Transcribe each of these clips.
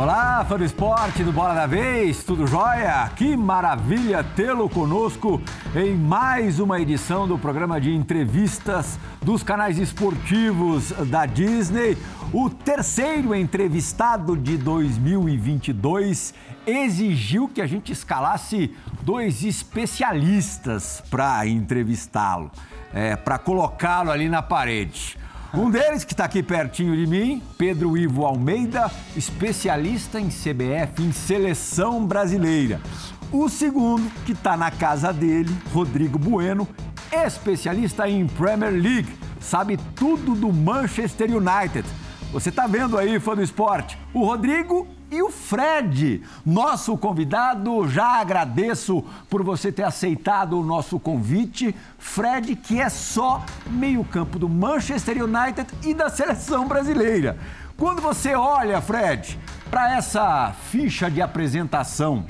Olá, fã do esporte do Bola da Vez, tudo jóia? Que maravilha tê-lo conosco em mais uma edição do programa de entrevistas dos canais esportivos da Disney. O terceiro entrevistado de 2022 exigiu que a gente escalasse dois especialistas para entrevistá-lo, é, para colocá-lo ali na parede. Um deles, que está aqui pertinho de mim, Pedro Ivo Almeida, especialista em CBF, em seleção brasileira. O segundo, que está na casa dele, Rodrigo Bueno, especialista em Premier League, sabe tudo do Manchester United. Você está vendo aí, fã do esporte? O Rodrigo e o Fred, nosso convidado. Já agradeço por você ter aceitado o nosso convite. Fred, que é só meio-campo do Manchester United e da seleção brasileira. Quando você olha, Fred, para essa ficha de apresentação,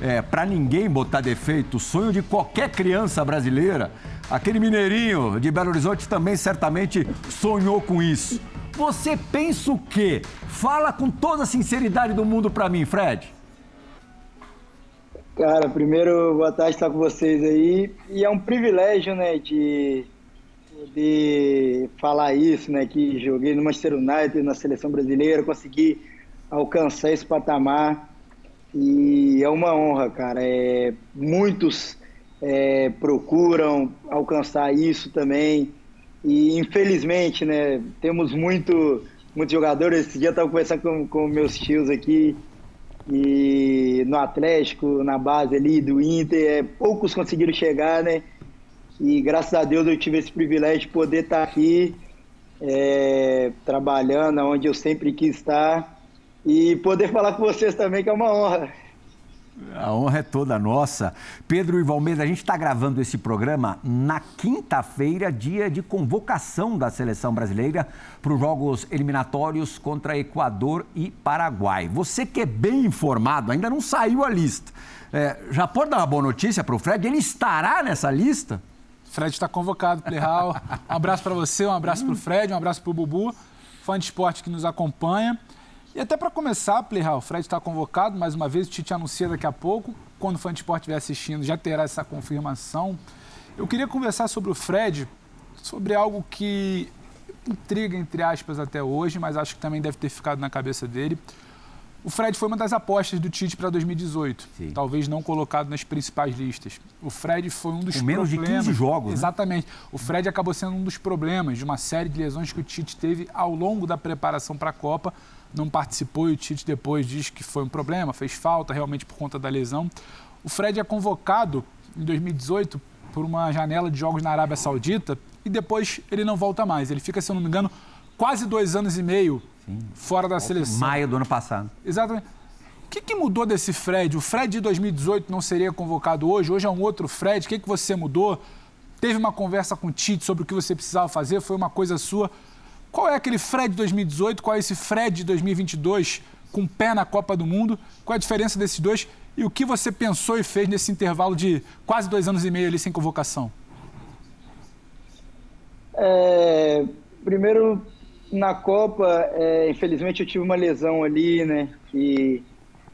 é, para ninguém botar defeito, sonho de qualquer criança brasileira, aquele mineirinho de Belo Horizonte também certamente sonhou com isso. Você pensa o quê? Fala com toda a sinceridade do mundo para mim, Fred. Cara, primeiro, boa tarde estar com vocês aí. E é um privilégio, né, de poder falar isso, né, que joguei no Manchester United, na seleção brasileira, consegui alcançar esse patamar. E é uma honra, cara. É, muitos é, procuram alcançar isso também. E infelizmente, né, temos muito, muitos jogadores. Esse dia eu estava conversando com, com meus tios aqui, e no Atlético, na base ali do Inter, é, poucos conseguiram chegar, né? E graças a Deus eu tive esse privilégio de poder estar aqui, é, trabalhando onde eu sempre quis estar e poder falar com vocês também, que é uma honra. A honra é toda nossa. Pedro Ivalmeda, a gente está gravando esse programa na quinta-feira, dia de convocação da seleção brasileira para os jogos eliminatórios contra Equador e Paraguai. Você que é bem informado, ainda não saiu a lista. É, já pode dar uma boa notícia para o Fred? Ele estará nessa lista? Fred está convocado, Playhal. Um abraço para você, um abraço para o Fred, um abraço para o Bubu, fã de esporte que nos acompanha. E até para começar, Playhal, o Fred está convocado, mais uma vez, o Tite anuncia daqui a pouco. Quando o fã de esporte estiver assistindo, já terá essa confirmação. Eu queria conversar sobre o Fred, sobre algo que intriga, entre aspas, até hoje, mas acho que também deve ter ficado na cabeça dele. O Fred foi uma das apostas do Tite para 2018, Sim. talvez não colocado nas principais listas. O Fred foi um dos Com menos problemas. de 15 jogos. Né? Exatamente. Né? O Fred acabou sendo um dos problemas de uma série de lesões que o Tite teve ao longo da preparação para a Copa não participou e o Tite depois diz que foi um problema, fez falta realmente por conta da lesão. O Fred é convocado em 2018 por uma janela de jogos na Arábia Saudita e depois ele não volta mais. Ele fica, se eu não me engano, quase dois anos e meio Sim. fora da seleção. Maio do ano passado. Exatamente. O que, que, mudou desse Fred? O Fred de 2018 não seria convocado hoje? Hoje é um outro Fred. O que, que você mudou? Teve uma conversa com o Tite sobre o que você precisava fazer? Foi uma coisa sua? Qual é aquele Fred de 2018? Qual é esse Fred de 2022 com pé na Copa do Mundo? Qual é a diferença desses dois? E o que você pensou e fez nesse intervalo de quase dois anos e meio ali sem convocação? É, primeiro, na Copa, é, infelizmente eu tive uma lesão ali, né? Que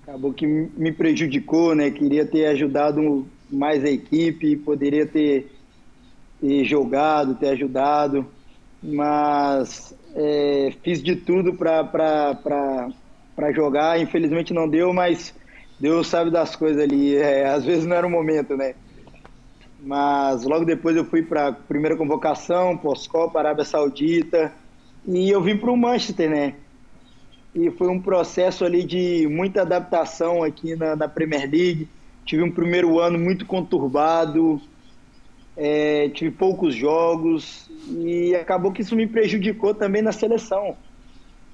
acabou que me prejudicou, né? Queria ter ajudado mais a equipe, poderia ter, ter jogado, ter ajudado mas é, fiz de tudo para jogar. Infelizmente não deu, mas Deus sabe das coisas ali. É, às vezes não era o momento, né? Mas logo depois eu fui para primeira convocação, pós-Copa, Arábia Saudita, e eu vim para o Manchester, né? E foi um processo ali de muita adaptação aqui na, na Premier League. Tive um primeiro ano muito conturbado, é, tive poucos jogos e acabou que isso me prejudicou também na seleção.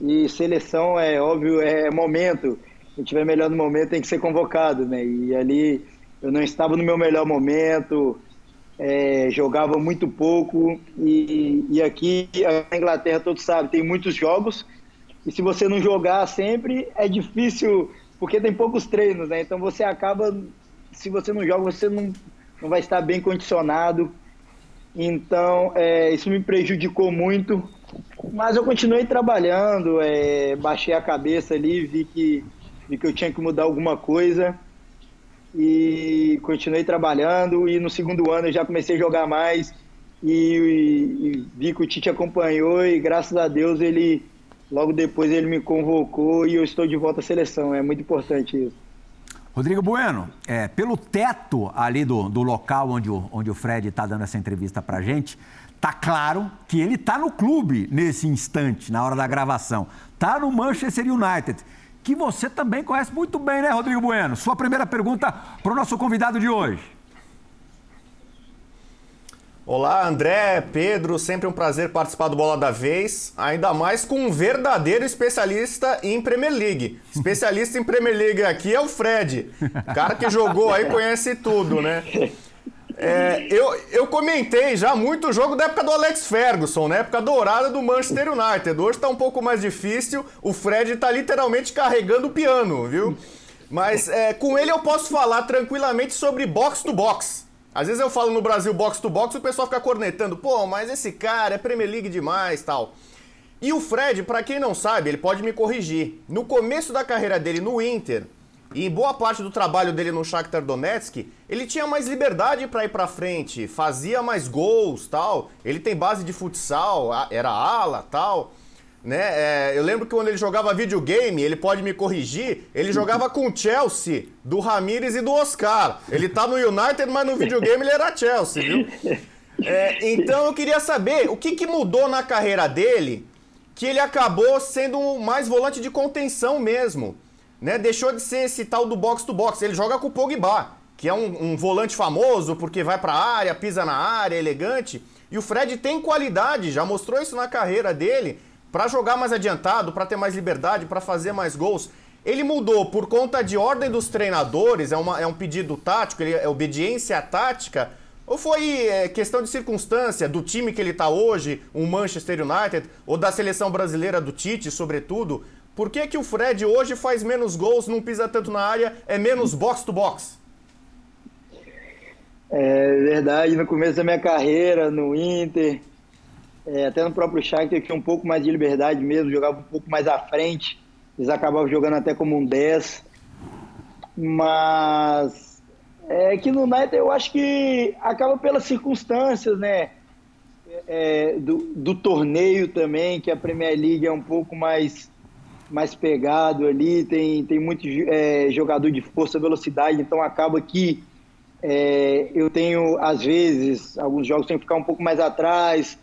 E seleção é óbvio, é momento. Se tiver melhor no momento tem que ser convocado, né? E ali eu não estava no meu melhor momento, é, jogava muito pouco e, e aqui a Inglaterra todos sabem tem muitos jogos e se você não jogar sempre é difícil porque tem poucos treinos, né? Então você acaba se você não joga você não não vai estar bem condicionado. Então, é, isso me prejudicou muito. Mas eu continuei trabalhando, é, baixei a cabeça ali, vi que vi que eu tinha que mudar alguma coisa e continuei trabalhando e no segundo ano eu já comecei a jogar mais e, e, e vi que o Tite acompanhou e graças a Deus ele logo depois ele me convocou e eu estou de volta à seleção. É muito importante isso. Rodrigo Bueno, é, pelo teto ali do, do local onde o, onde o Fred está dando essa entrevista para gente, tá claro que ele está no clube nesse instante, na hora da gravação. Tá no Manchester United, que você também conhece muito bem, né, Rodrigo Bueno? Sua primeira pergunta para o nosso convidado de hoje. Olá, André, Pedro, sempre um prazer participar do Bola da Vez, ainda mais com um verdadeiro especialista em Premier League. Especialista em Premier League aqui é o Fred, cara que jogou aí conhece tudo, né? É, eu, eu comentei já muito o jogo da época do Alex Ferguson, na né? época dourada do Manchester United. Hoje está um pouco mais difícil, o Fred está literalmente carregando o piano, viu? Mas é, com ele eu posso falar tranquilamente sobre box to box. Às vezes eu falo no Brasil box to box, o pessoal fica cornetando, pô, mas esse cara é Premier League demais tal. E o Fred, para quem não sabe, ele pode me corrigir. No começo da carreira dele no Inter, e em boa parte do trabalho dele no Shakhtar Donetsk, ele tinha mais liberdade para ir para frente, fazia mais gols, tal. Ele tem base de futsal, era ala, tal. Né? É, eu lembro que quando ele jogava videogame, ele pode me corrigir, ele jogava com Chelsea, do Ramires e do Oscar. Ele tá no United, mas no videogame ele era Chelsea, viu? É, então eu queria saber o que, que mudou na carreira dele que ele acabou sendo mais volante de contenção mesmo. Né? Deixou de ser esse tal do box to box. Ele joga com o Pogba, que é um, um volante famoso porque vai para a área, pisa na área, elegante. E o Fred tem qualidade, já mostrou isso na carreira dele para jogar mais adiantado, para ter mais liberdade, para fazer mais gols. Ele mudou por conta de ordem dos treinadores, é, uma, é um pedido tático, ele, é obediência tática, ou foi é, questão de circunstância do time que ele está hoje, o Manchester United, ou da seleção brasileira do Tite, sobretudo? Por que, que o Fred hoje faz menos gols, não pisa tanto na área, é menos box to box? É verdade, no começo da minha carreira no Inter, é, até no próprio Shakhtar tinha um pouco mais de liberdade mesmo, jogava um pouco mais à frente. Eles acabavam jogando até como um 10. Mas é que no United eu acho que acaba pelas circunstâncias, né? É, do, do, torneio também, que a Premier League é um pouco mais, mais pegado ali, tem, tem muito é, jogador de força, velocidade, então acaba que é, eu tenho, às vezes, alguns jogos tenho que ficar um pouco mais atrás,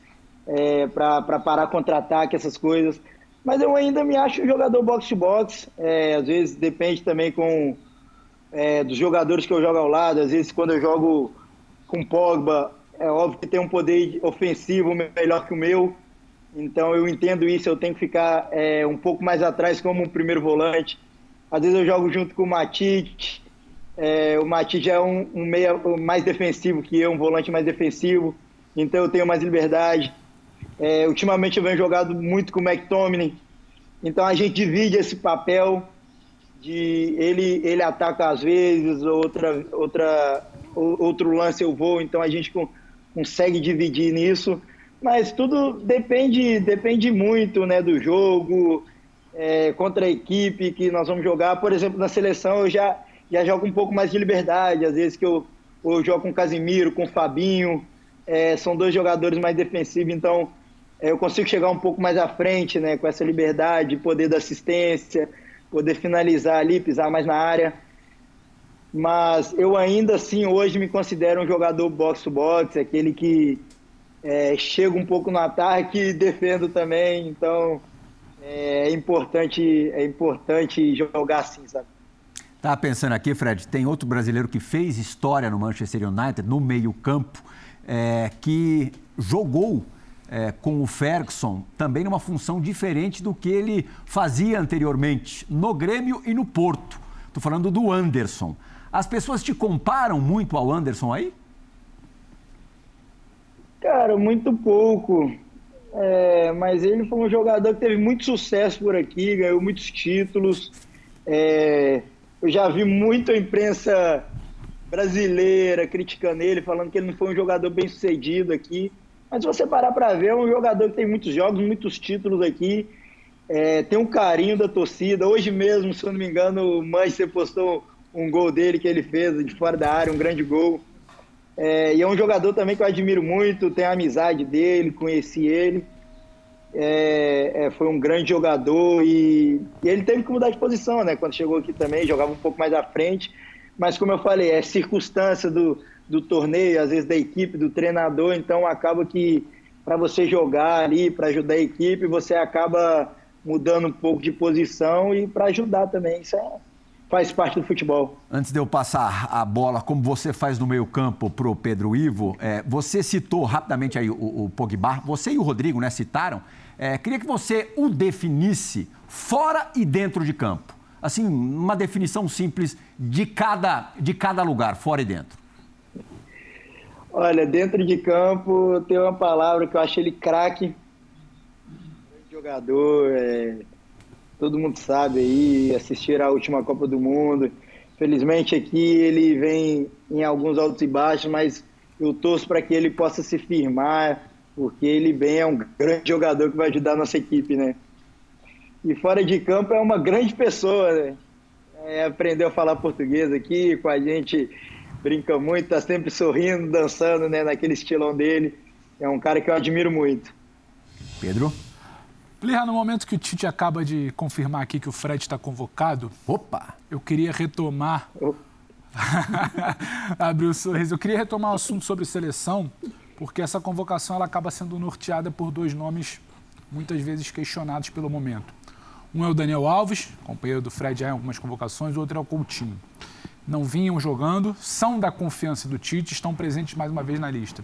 é, para parar contra-ataque, essas coisas. Mas eu ainda me acho jogador box-to-box. É, às vezes depende também com é, dos jogadores que eu jogo ao lado. Às vezes quando eu jogo com Pogba, é óbvio que tem um poder ofensivo melhor que o meu. Então eu entendo isso, eu tenho que ficar é, um pouco mais atrás como um primeiro volante. Às vezes eu jogo junto com o Matite. É, o Matite é um, um meia mais defensivo que eu, um volante mais defensivo. Então eu tenho mais liberdade. É, ultimamente eu venho jogado muito com o McTominay, então a gente divide esse papel de ele ele ataca às vezes, outra outra outro lance eu vou, então a gente consegue dividir nisso, mas tudo depende depende muito, né, do jogo, é, contra a equipe que nós vamos jogar. Por exemplo, na seleção eu já já jogo um pouco mais de liberdade, às vezes que eu, eu jogo com o Casimiro, com o Fabinho, é, são dois jogadores mais defensivos, então é, eu consigo chegar um pouco mais à frente, né, com essa liberdade, poder da assistência, poder finalizar ali, pisar mais na área. Mas eu ainda assim hoje me considero um jogador box-to-box, aquele que é, chega um pouco no ataque e defendo também. Então é, é importante, é importante jogar assim, sabe? Tava pensando aqui, Fred, tem outro brasileiro que fez história no Manchester United, no meio-campo, é, que jogou é, com o Ferguson também numa função diferente do que ele fazia anteriormente no Grêmio e no Porto. Estou falando do Anderson. As pessoas te comparam muito ao Anderson aí? Cara, muito pouco. É, mas ele foi um jogador que teve muito sucesso por aqui, ganhou muitos títulos. É, eu já vi muito a imprensa brasileira criticando ele, falando que ele não foi um jogador bem sucedido aqui. Mas se você parar para ver, é um jogador que tem muitos jogos, muitos títulos aqui. é, tem um carinho da torcida. Hoje mesmo, se eu não me engano, o Manchester postou um gol dele que ele fez de fora da área, um grande gol. É, e é um jogador também que eu admiro muito, tenho a amizade dele, conheci ele. É, é, foi um grande jogador e, e, ele teve que mudar de posição, né? Quando chegou aqui também, jogava um pouco mais à frente. Mas como eu falei, é circunstância do, do torneio, às vezes da equipe, do treinador, então acaba que para você jogar ali, para ajudar a equipe, você acaba mudando um pouco de posição e para ajudar também. Isso é, faz parte do futebol. Antes de eu passar a bola, como você faz no meio-campo para o Pedro Ivo, é, você citou rapidamente aí o, o Pogba, você e o Rodrigo né, citaram. É, queria que você o definisse fora e dentro de campo. Assim, uma definição simples de cada, de cada lugar, fora e dentro. Olha, dentro de campo tem uma palavra que eu acho ele craque. Jogador, é, todo mundo sabe aí, assistir a última Copa do Mundo. Felizmente aqui ele vem em alguns altos e baixos, mas eu torço para que ele possa se firmar, porque ele bem é um grande jogador que vai ajudar a nossa equipe, né? E fora de campo é uma grande pessoa, né? É, aprendeu a falar português aqui com a gente brinca muito, tá sempre sorrindo, dançando, né, naquele estilão dele. É um cara que eu admiro muito. Pedro? Plirra, no momento que o Tite acaba de confirmar aqui que o Fred está convocado, opa, eu queria retomar. Abriu o sorriso. Eu queria retomar o assunto sobre seleção, porque essa convocação ela acaba sendo norteada por dois nomes muitas vezes questionados pelo momento. Um é o Daniel Alves, companheiro do Fred já em algumas convocações, o outro é o Coutinho não vinham jogando, são da confiança do Tite, estão presentes mais uma vez na lista.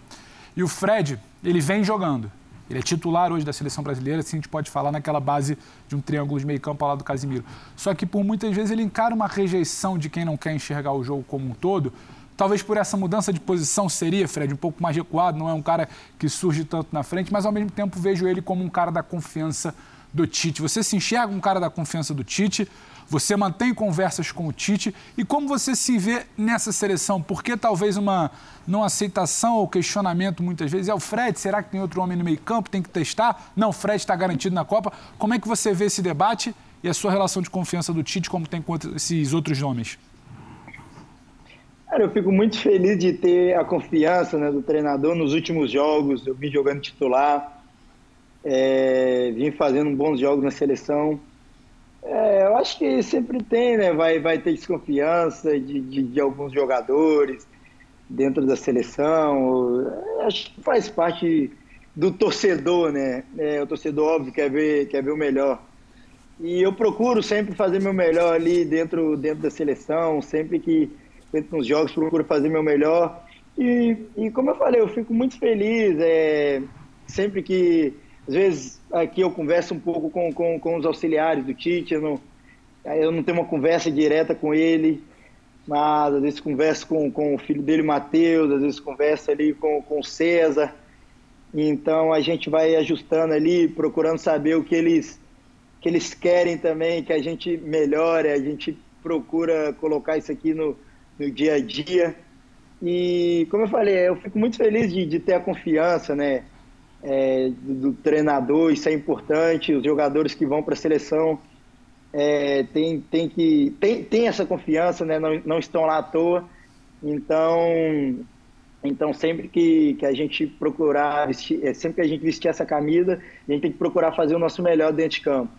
E o Fred, ele vem jogando. Ele é titular hoje da seleção brasileira, assim a gente pode falar naquela base de um triângulo de meio campo ao lado do Casimiro. Só que por muitas vezes ele encara uma rejeição de quem não quer enxergar o jogo como um todo. Talvez por essa mudança de posição seria, Fred, um pouco mais recuado, não é um cara que surge tanto na frente, mas ao mesmo tempo vejo ele como um cara da confiança do Tite. Você se enxerga um cara da confiança do Tite? Você mantém conversas com o Tite e como você se vê nessa seleção? Porque talvez uma não aceitação ou questionamento muitas vezes é o Fred, será que tem outro homem no meio-campo? Tem que testar? Não, o Fred está garantido na Copa. Como é que você vê esse debate e a sua relação de confiança do Tite como tem com esses outros nomes? Cara, eu fico muito feliz de ter a confiança né, do treinador nos últimos jogos. Eu vim jogando titular, é, vim fazendo bons jogos na seleção. É, eu acho que sempre tem, né? Vai, vai ter desconfiança de, de, de alguns jogadores dentro da seleção. Acho que faz parte do torcedor, né? É, o torcedor, óbvio, quer ver, quer ver o melhor. E eu procuro sempre fazer meu melhor ali dentro, dentro da seleção, sempre que entro nos jogos, procuro fazer meu melhor. E, e como eu falei, eu fico muito feliz é, sempre que às vezes aqui eu converso um pouco com, com, com os auxiliares do Tite, eu não, eu não tenho uma conversa direta com ele, mas às vezes converso com, com o filho dele, Matheus, às vezes converso ali com, com o César. Então a gente vai ajustando ali, procurando saber o que eles, que eles querem também, que a gente melhore, a gente procura colocar isso aqui no, no dia a dia. E como eu falei, eu fico muito feliz de, de ter a confiança, né? É, do, treinador, isso é importante. Os jogadores que vão para a seleção é, tem, tem, que, tem, tem essa confiança, né? não, não estão lá à toa. Então, então sempre que, que a gente procurar vestir, é, sempre que a gente vestir essa camisa, a gente tem que procurar fazer o nosso melhor dentro de campo.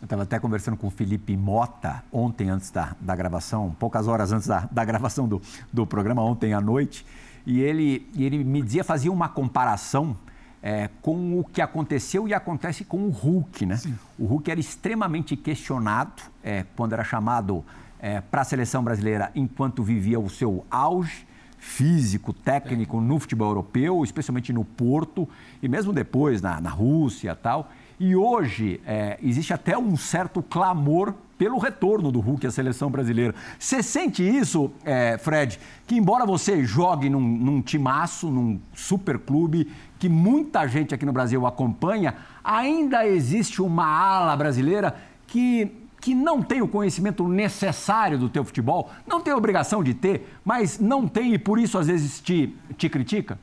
Eu estava até conversando com o Felipe Mota ontem, antes da, da gravação, poucas horas antes da, da gravação do, do programa, ontem à noite, e ele, e ele me dizia, fazia uma comparação é, com o que aconteceu e acontece com o Hulk, né? Sim. O Hulk era extremamente questionado é, quando era chamado é, para a seleção brasileira enquanto vivia o seu auge físico, técnico no futebol europeu, especialmente no Porto e mesmo depois na, na Rússia tal. E hoje é, existe até um certo clamor pelo retorno do Hulk à seleção brasileira. Você sente isso, é, Fred? Que embora você jogue num, num timaço, num super clube, que muita gente aqui no Brasil acompanha, ainda existe uma ala brasileira que que não tem o conhecimento necessário do teu futebol, não tem obrigação de ter, mas não tem e por isso às vezes te, te critica?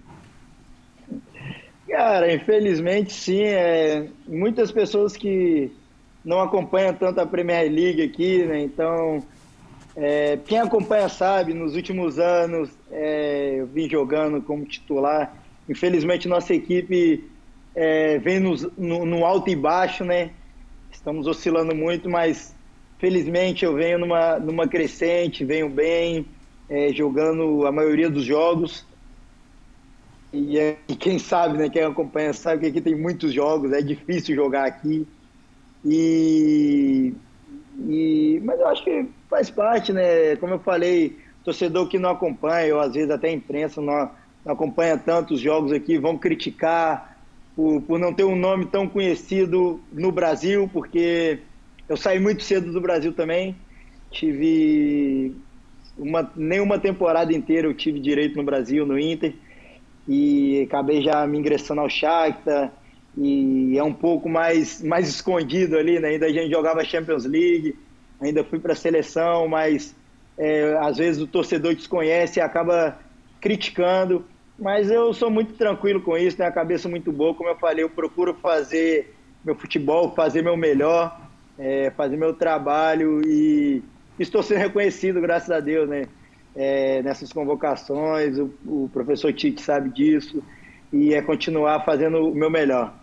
Cara, infelizmente sim. É, muitas pessoas que, não acompanha tanto a Premier League aqui, né? Então, é, quem acompanha sabe, nos últimos anos é, eu vim jogando como titular. Infelizmente, nossa equipe é, vem nos, no, no, alto e baixo, né? Estamos oscilando muito, mas felizmente eu venho numa, numa crescente, venho bem, é, jogando a maioria dos jogos. E, é, e, quem sabe, né, quem acompanha sabe que aqui tem muitos jogos, é difícil jogar aqui. E, e, mas eu acho que faz parte, né? Como eu falei, torcedor que não acompanha, ou às vezes até a imprensa não, não acompanha tantos jogos aqui, vão criticar por, por não ter um nome tão conhecido no Brasil, porque eu saí muito cedo do Brasil também. Tive uma, nem uma temporada inteira eu tive direito no Brasil, no Inter, e acabei já me ingressando ao Shakhtar, e é um pouco mais, mais escondido ali, né? Ainda a gente jogava Champions League, ainda fui para a seleção, mas é, às vezes o torcedor desconhece e acaba criticando. Mas eu sou muito tranquilo com isso, tenho a cabeça muito boa. Como eu falei, eu procuro fazer meu futebol, fazer meu melhor, é, fazer meu trabalho e estou sendo reconhecido, graças a Deus, né? É, nessas convocações, o, o professor Tite sabe disso e é continuar fazendo o meu melhor.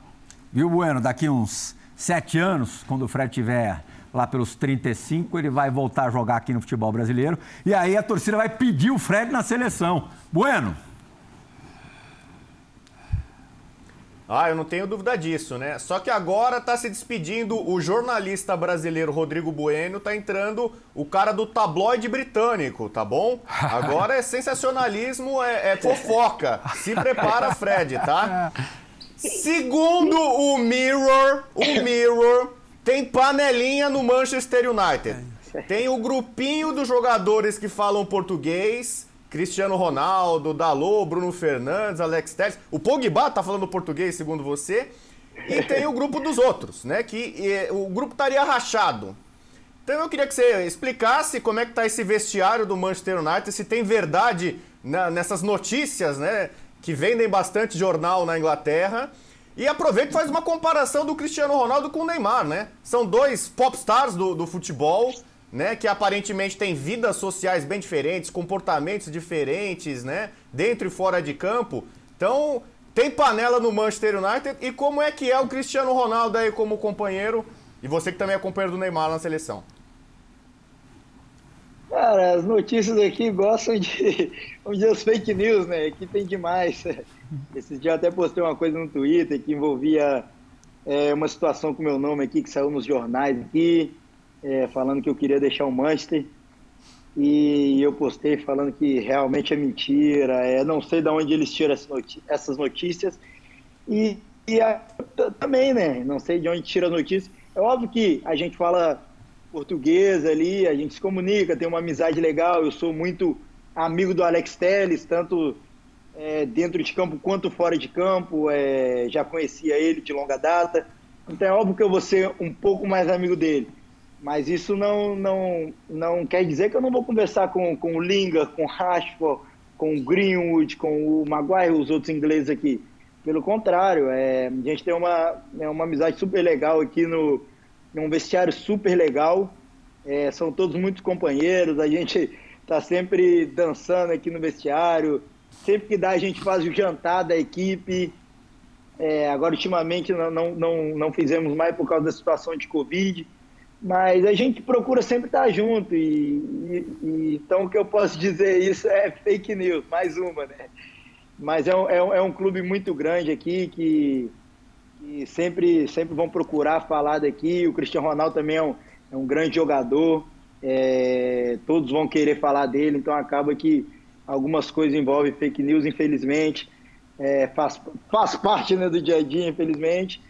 Viu, Bueno? Daqui uns sete anos, quando o Fred tiver lá pelos 35, ele vai voltar a jogar aqui no futebol brasileiro. E aí a torcida vai pedir o Fred na seleção. Bueno. Ah, eu não tenho dúvida disso, né? Só que agora tá se despedindo o jornalista brasileiro Rodrigo Bueno, tá entrando o cara do tabloide britânico, tá bom? Agora é sensacionalismo, é, é fofoca. Se prepara, Fred, tá? Segundo o Mirror, o Mirror tem panelinha no Manchester United. Tem o grupinho dos jogadores que falam português. Cristiano Ronaldo, Dalô, Bruno Fernandes, Alex Telles. O Pogba tá falando português, segundo você. E tem o grupo dos outros, né? Que o grupo estaria rachado. Então eu queria que você explicasse como é que tá esse vestiário do Manchester United, se tem verdade na, nessas notícias, né? Que vendem bastante jornal na Inglaterra. E aproveita e faz uma comparação do Cristiano Ronaldo com o Neymar, né? São dois popstars do, do futebol, né? Que aparentemente têm vidas sociais bem diferentes, comportamentos diferentes, né? Dentro e fora de campo. Então, tem panela no Manchester United. E como é que é o Cristiano Ronaldo aí como companheiro? E você que também é companheiro do Neymar na seleção. Cara, as notícias aqui gostam de, vamos dizer, os fake news, né? Aqui tem demais. Esses dias eu até postei uma coisa no Twitter que envolvia é, uma situação com meu nome aqui, que saiu nos jornais aqui, é, falando que eu queria deixar o Manchester. E eu postei falando que realmente é mentira, é, não sei de onde eles tiram essas notícias. E, e a, também, né? Não sei de onde tira a notícia. É óbvio que a gente fala português ali, a gente se comunica, tem uma amizade legal. Eu sou muito amigo do Alex Telles, tanto é, dentro de campo quanto fora de campo. É, já conhecia ele de longa data. Então é óbvio que eu vou ser um pouco mais amigo dele. Mas isso não, não, não quer dizer que eu não vou conversar com, com o Linga, com o Rashford, com o Greenwood, com o Maguire, os outros ingleses aqui. Pelo contrário, é, a gente tem uma, é uma amizade super legal aqui no, é um vestiário super legal. É, são todos muito companheiros. A gente está sempre dançando aqui no vestiário. Sempre que dá, a gente faz o jantar da equipe. É, agora, ultimamente, não, não, não, não fizemos mais por causa da situação de Covid. Mas a gente procura sempre estar junto. E, e, e, então, o que eu posso dizer isso é fake news, mais uma, né? Mas é um, é um, é um clube muito grande aqui que e sempre, sempre vão procurar falar daqui. O Cristiano Ronaldo também é um, é um grande jogador, é, todos vão querer falar dele, então acaba que algumas coisas envolvem fake news, infelizmente. É, faz, faz parte né, do dia a dia, infelizmente,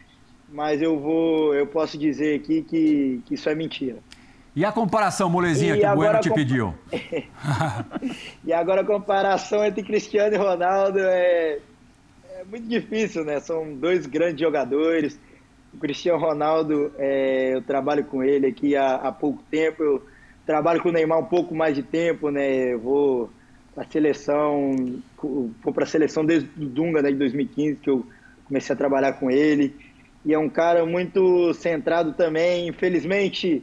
mas eu vou, eu posso dizer aqui que, que isso é mentira. E a comparação, molezinha, e que o Bueno te pediu? e agora a comparação entre Cristiano e Ronaldo é é muito difícil, né? São dois grandes jogadores. O Cristiano Ronaldo, é, eu trabalho com ele aqui há, há, pouco tempo. Eu trabalho com o Neymar um pouco mais de tempo, né? Eu vou para a seleção, vou para a seleção desde o Dunga, né, de 2015, que eu comecei a trabalhar com ele. e é um cara muito centrado também. Infelizmente,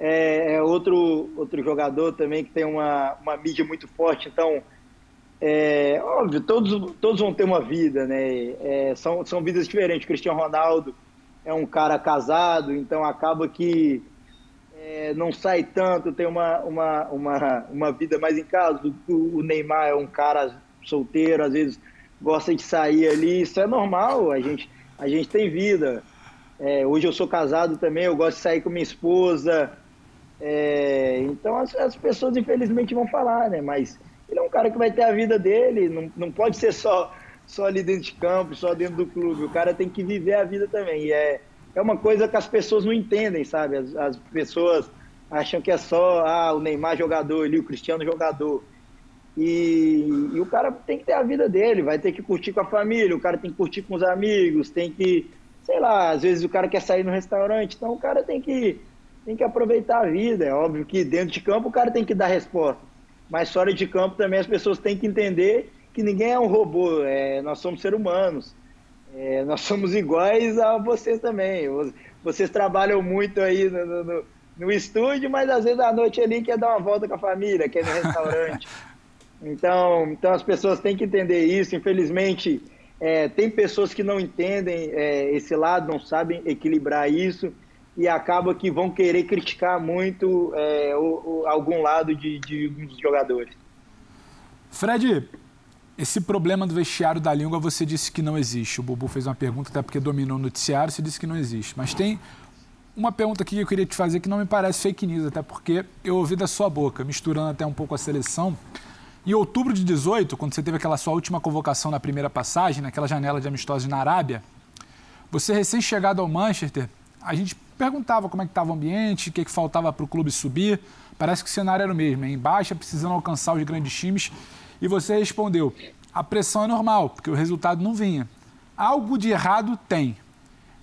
é, é outro, outro jogador também que tem uma, uma mídia muito forte, então. É, óbvio, todos, todos vão ter uma vida, né? É, são, são vidas diferentes. O Cristiano Ronaldo é um cara casado, então acaba que é, não sai tanto, tem uma, uma, uma, uma vida mais em casa. O, o Neymar é um cara solteiro, às vezes gosta de sair ali, isso é normal, a gente, a gente tem vida. É, hoje eu sou casado também, eu gosto de sair com minha esposa. É, então as, as, pessoas infelizmente vão falar, né? Mas ele é um cara que vai ter a vida dele, não, não pode ser só, só ali dentro de campo, só dentro do clube. O cara tem que viver a vida também. E é, é uma coisa que as pessoas não entendem, sabe? As, as pessoas acham que é só ah, o Neymar jogador ali, o Cristiano jogador. E, e, o cara tem que ter a vida dele, vai ter que curtir com a família, o cara tem que curtir com os amigos, tem que, sei lá, às vezes o cara quer sair no restaurante, então o cara tem que, tem que aproveitar a vida. É óbvio que dentro de campo o cara tem que dar resposta, mas fora de campo também as pessoas têm que entender que ninguém é um robô, é, nós somos seres humanos, é, nós somos iguais a vocês também. Vocês trabalham muito aí no, no, no estúdio, mas às vezes à noite ali quer dar uma volta com a família, quer ir no restaurante. Então, então as pessoas têm que entender isso. Infelizmente, é, tem pessoas que não entendem é, esse lado, não sabem equilibrar isso e acaba que vão querer criticar muito é, o, o, algum lado de, de alguns jogadores. Fred, esse problema do vestiário da língua você disse que não existe. O Bubu fez uma pergunta, até porque dominou o noticiário, você disse que não existe. Mas tem uma pergunta aqui que eu queria te fazer que não me parece fake news, até porque eu ouvi da sua boca, misturando até um pouco a seleção. Em outubro de 18, quando você teve aquela sua última convocação na primeira passagem, naquela janela de amistosos na Arábia, você recém-chegado ao Manchester, a gente perguntava como é que estava o ambiente, o que, que faltava para o clube subir. Parece que o cenário era o mesmo, em baixa, precisando alcançar os grandes times. E você respondeu: a pressão é normal, porque o resultado não vinha. Algo de errado tem.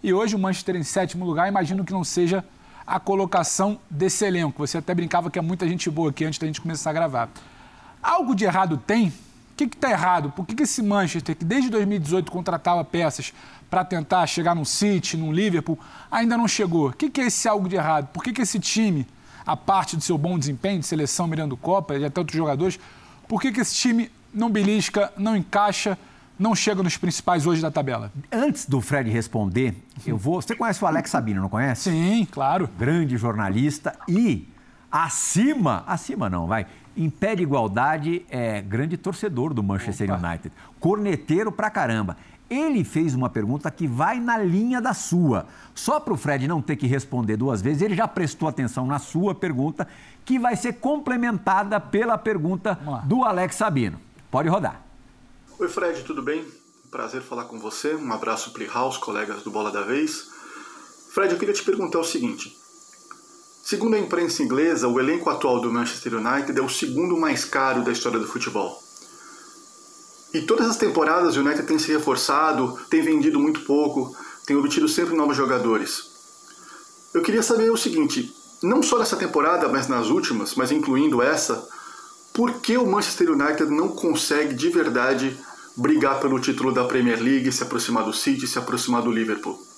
E hoje o Manchester em sétimo lugar, imagino que não seja a colocação desse elenco. Você até brincava que é muita gente boa aqui antes da gente começar a gravar. Algo de errado tem? O que está errado? Por que, que esse Manchester, que desde 2018 contratava peças para tentar chegar no City, no Liverpool, ainda não chegou? O que, que é esse algo de errado? Por que, que esse time, a parte do seu bom desempenho, de seleção mirando Copa e até outros jogadores, por que, que esse time não belisca, não encaixa, não chega nos principais hoje da tabela? Antes do Fred responder, eu vou. Você conhece o Alex Sabino, não conhece? Sim, claro. Grande jornalista e acima, acima não, vai em pé de igualdade, é grande torcedor do Manchester Opa. United. Corneteiro pra caramba. Ele fez uma pergunta que vai na linha da sua. Só para o Fred não ter que responder duas vezes, ele já prestou atenção na sua pergunta, que vai ser complementada pela pergunta do Alex Sabino. Pode rodar. Oi, Fred, tudo bem? Prazer falar com você. Um abraço, House, colegas do Bola da Vez. Fred, eu queria te perguntar o seguinte: Segundo a imprensa inglesa, o elenco atual do Manchester United é o segundo mais caro da história do futebol. E todas as temporadas o United tem se reforçado, tem vendido muito pouco, tem obtido sempre novos jogadores. Eu queria saber o seguinte, não só nessa temporada, mas nas últimas, mas incluindo essa, por que o Manchester United não consegue de verdade brigar pelo título da Premier League, se aproximar do City, se aproximar do Liverpool?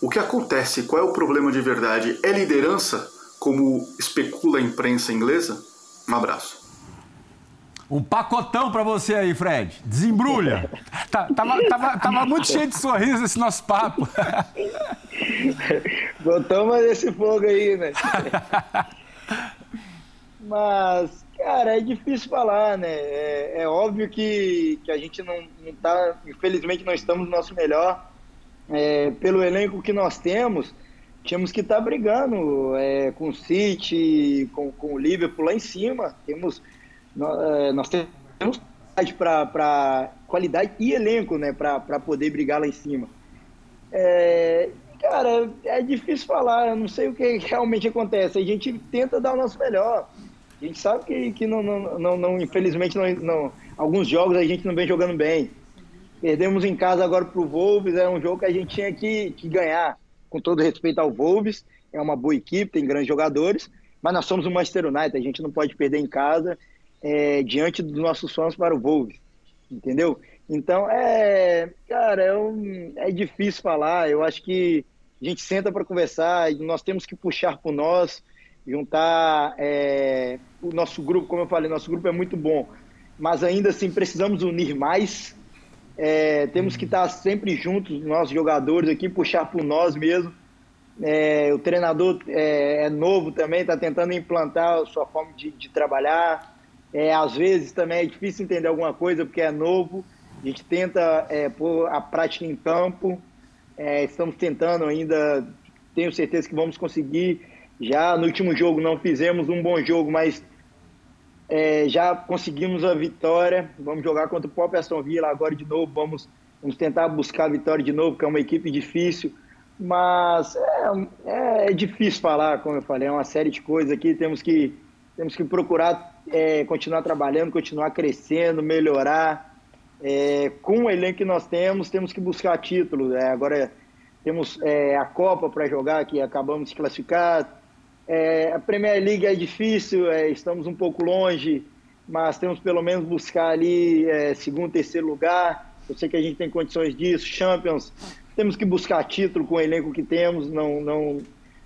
O que acontece? Qual é o problema de verdade? É liderança, como especula a imprensa inglesa? Um abraço. Um pacotão para você aí, Fred. Desembrulha. tá, tava, tava, tava, muito cheio de sorriso esse nosso papo. Botamos esse fogo aí, né? Mas, cara, é difícil falar, né? É, é óbvio que, que a gente não, não tá, infelizmente não estamos no nosso melhor é, pelo elenco que nós temos, tínhamos que estar tá brigando é, com o City, com, com o Liverpool lá em cima. Temos, nós, é, nós temos para qualidade e elenco né, para poder brigar lá em cima. É, cara, é difícil falar, eu não sei o que realmente acontece. A gente tenta dar o nosso melhor. A gente sabe que, que não, não, não, não infelizmente, não, não, alguns jogos a gente não vem jogando bem. Perdemos em casa agora para o Wolves, é um jogo que a gente tinha que, que ganhar. Com todo respeito ao Wolves, é uma boa equipe, tem grandes jogadores, mas nós somos o Manchester United, a gente não pode perder em casa é, diante dos nossos fãs para o Wolves, entendeu? Então, é, cara, é, um, é difícil falar. Eu acho que a gente senta para conversar nós temos que puxar por nós, juntar é, o nosso grupo. Como eu falei, nosso grupo é muito bom, mas ainda assim precisamos unir mais. É, temos que estar sempre juntos, nossos jogadores aqui, puxar por nós mesmo. É, o treinador é, é novo também, está tentando implantar a sua forma de, de trabalhar. É, às vezes também é difícil entender alguma coisa porque é novo. A gente tenta é, pôr a prática em campo, é, estamos tentando ainda, tenho certeza que vamos conseguir. Já no último jogo não fizemos um bom jogo, mas é, já conseguimos a vitória. Vamos jogar contra o próprio Aston Villa agora de novo. Vamos, vamos tentar buscar a vitória de novo, que é uma equipe difícil. Mas é, é difícil falar, como eu falei, é uma série de coisas aqui. Temos que, temos que procurar é, continuar trabalhando, continuar crescendo, melhorar. É, com o elenco que nós temos, temos que buscar títulos. É, agora temos é, a Copa para jogar, que acabamos de classificar. É, a Premier League é difícil, é, estamos um pouco longe, mas temos pelo menos buscar ali é, segundo, terceiro lugar. Eu sei que a gente tem condições disso. Champions, temos que buscar título com o elenco que temos, não, não,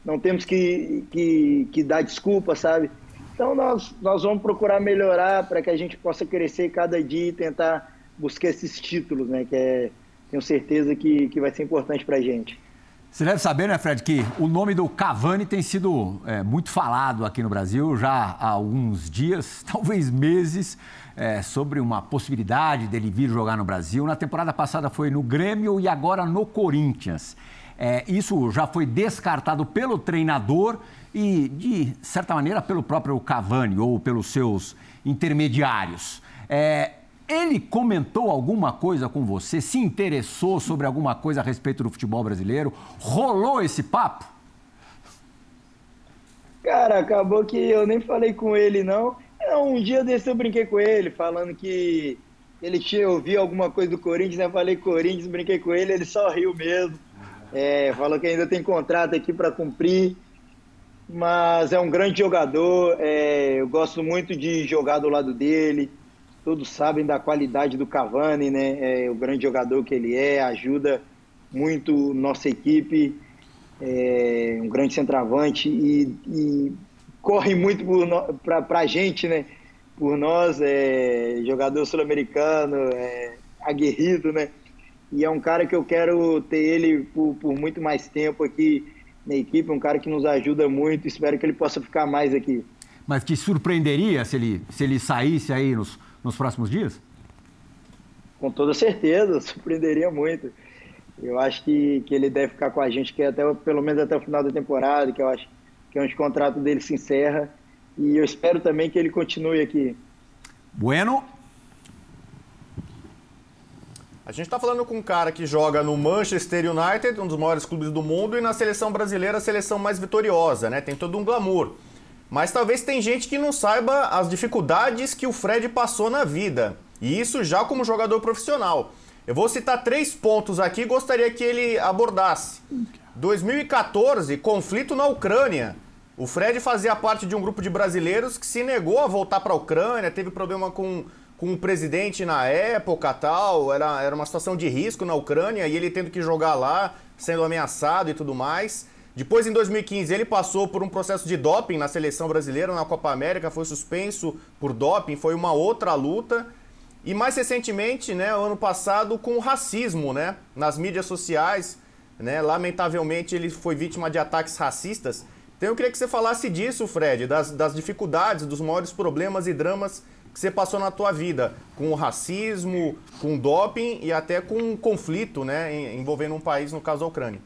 não temos que, que, que dar desculpa, sabe? Então nós, nós vamos procurar melhorar para que a gente possa crescer cada dia e tentar buscar esses títulos, né? Que é, tenho certeza que, que vai ser importante para a gente. Você deve saber, né, Fred, que o nome do Cavani tem sido é, muito falado aqui no Brasil já há alguns dias, talvez meses, é, sobre uma possibilidade dele vir jogar no Brasil. Na temporada passada foi no Grêmio e agora no Corinthians. É, isso já foi descartado pelo treinador e, de certa maneira, pelo próprio Cavani ou pelos seus intermediários. É, ele comentou alguma coisa com você? Se interessou sobre alguma coisa a respeito do futebol brasileiro? Rolou esse papo? Cara, acabou que eu nem falei com ele, não. Um dia desse eu brinquei com ele, falando que ele tinha ouvido alguma coisa do Corinthians, né? Falei Corinthians, brinquei com ele, ele só riu mesmo. É, falou que ainda tem contrato aqui para cumprir, mas é um grande jogador. É, eu gosto muito de jogar do lado dele todos sabem da qualidade do Cavani, né? É o grande jogador que ele é, ajuda muito nossa equipe, é um grande centroavante e, e corre muito para a gente, né? Por nós, é jogador sul-americano, é aguerrido, né? E é um cara que eu quero ter ele por, por muito mais tempo aqui na equipe, um cara que nos ajuda muito, espero que ele possa ficar mais aqui. Mas te surpreenderia se ele, se ele saísse aí nos nos próximos dias? Com toda certeza, surpreenderia muito. Eu acho que, que ele deve ficar com a gente que é até pelo menos até o final da temporada, que eu acho que é onde o contrato dele se encerra. E eu espero também que ele continue aqui. Bueno. A gente está falando com um cara que joga no Manchester United, um dos maiores clubes do mundo, e na seleção brasileira, a seleção mais vitoriosa, né? Tem todo um glamour. Mas talvez tem gente que não saiba as dificuldades que o Fred passou na vida. E isso já como jogador profissional. Eu vou citar três pontos aqui gostaria que ele abordasse. 2014, conflito na Ucrânia. O Fred fazia parte de um grupo de brasileiros que se negou a voltar para a Ucrânia, teve problema com, com o presidente na época tal, era, era uma situação de risco na Ucrânia e ele tendo que jogar lá, sendo ameaçado e tudo mais. Depois, em 2015, ele passou por um processo de doping na seleção brasileira, na Copa América, foi suspenso por doping, foi uma outra luta. E mais recentemente, né, ano passado, com racismo, né, nas mídias sociais, né, lamentavelmente ele foi vítima de ataques racistas. Então eu queria que você falasse disso, Fred, das, das dificuldades, dos maiores problemas e dramas que você passou na tua vida, com o racismo, com o doping e até com um conflito, né, envolvendo um país, no caso a Ucrânia.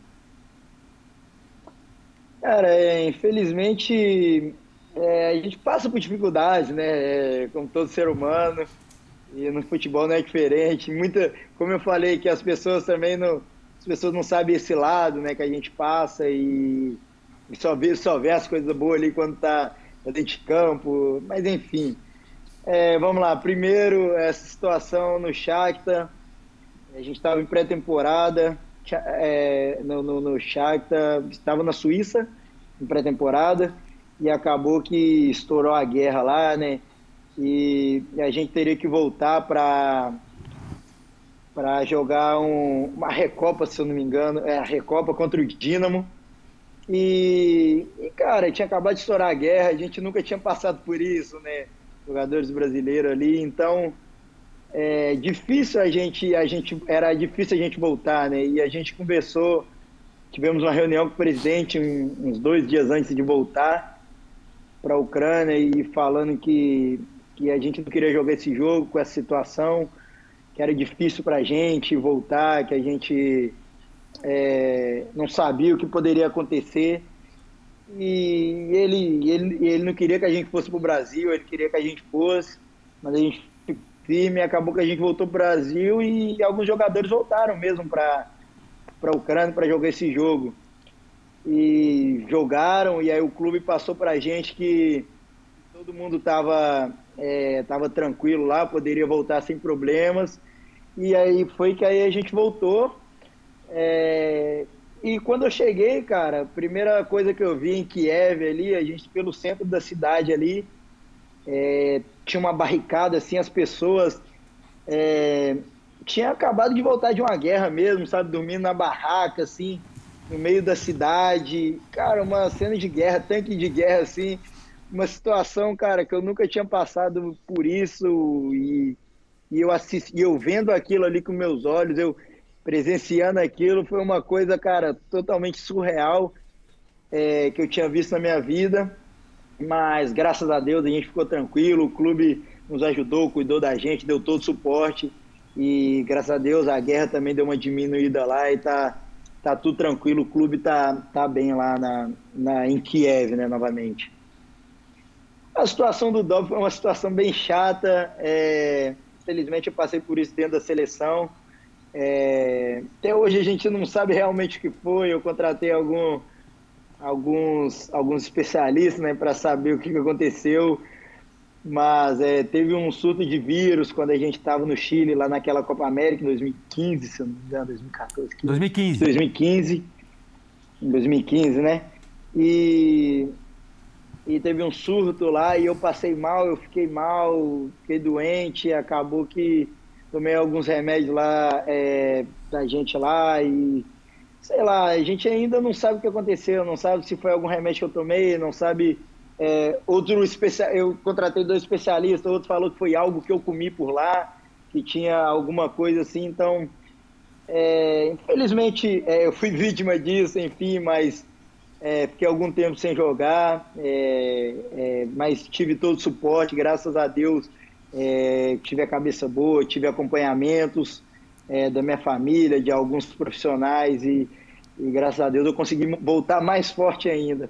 Cara, é, infelizmente é, a gente passa por dificuldades, né? É, como todo ser humano. E no futebol não é diferente. Muita, como eu falei, que as pessoas também não, as pessoas não sabem esse lado, né? Que a gente passa e, e só vê, só vê as coisas boas ali quando tá, tá dentro de campo. Mas enfim, é, vamos lá. Primeiro essa situação no Shakhtar. A gente estava em pré-temporada é, no, no, no Shakhtar, estava na Suíça em pré-temporada e acabou que estourou a guerra lá, né? E, e a gente teria que voltar para para jogar um, uma Recopa, se eu não me engano, é a Recopa contra o Dínamo. E, e, cara, tinha acabado de estourar a guerra, a gente nunca tinha passado por isso, né? Jogadores brasileiros ali, então é difícil a gente, a gente era difícil a gente voltar, né? E a gente conversou, tivemos uma reunião com o presidente uns dois dias antes de voltar para a Ucrânia e falando que que a gente não queria jogar esse jogo com essa situação, que era difícil para a gente voltar, que a gente é, não sabia o que poderia acontecer. E ele, ele, ele não queria que a gente fosse para o Brasil, ele queria que a gente fosse, mas a gente firme, acabou que a gente voltou para o Brasil e alguns jogadores voltaram mesmo para a Ucrânia para jogar esse jogo. E jogaram, e aí o clube passou para a gente que todo mundo estava é, tava tranquilo lá, poderia voltar sem problemas. E aí foi que aí a gente voltou. É, e quando eu cheguei, cara, a primeira coisa que eu vi em Kiev ali, a gente pelo centro da cidade ali, é, tinha uma barricada assim, as pessoas é, tinha acabado de voltar de uma guerra mesmo, sabe, dormindo na barraca assim, no meio da cidade, cara, uma cena de guerra, tanque de guerra assim, uma situação, cara, que eu nunca tinha passado por isso e, e eu assisti, eu vendo aquilo ali com meus olhos, eu presenciando aquilo, foi uma coisa, cara, totalmente surreal é, que eu tinha visto na minha vida. Mas graças a Deus a gente ficou tranquilo, o clube nos ajudou, cuidou da gente, deu todo o suporte e graças a Deus a guerra também deu uma diminuída lá e tá, tá tudo tranquilo, o clube tá, tá bem lá na, na, em Kiev, né, novamente. A situação do Dob foi uma situação bem chata, é, felizmente eu passei por isso dentro da seleção, é, até hoje a gente não sabe realmente o que foi, eu contratei algum alguns, alguns especialistas né, para saber o que, aconteceu. Mas é, teve um surto de vírus quando a gente estava no Chile, lá naquela Copa América, em 2015, se eu não me engano, 2014. 2015. 2015. Em 2015, né? E, e teve um surto lá e eu passei mal, eu fiquei mal, fiquei doente, acabou que tomei alguns remédios lá é, da gente lá e sei lá, a gente ainda não sabe o que aconteceu, não sabe se foi algum remédio que eu tomei, não sabe. É, outro especial, eu contratei dois especialistas, outro falou que foi algo que eu comi por lá, que tinha alguma coisa assim, então. É, infelizmente é, eu fui vítima disso, enfim, mas é, fiquei algum tempo sem jogar, é, é, mas tive todo o suporte, graças a Deus, tive a cabeça boa, tive acompanhamentos, é, da minha família, de alguns profissionais e, e, graças a Deus eu consegui voltar mais forte ainda.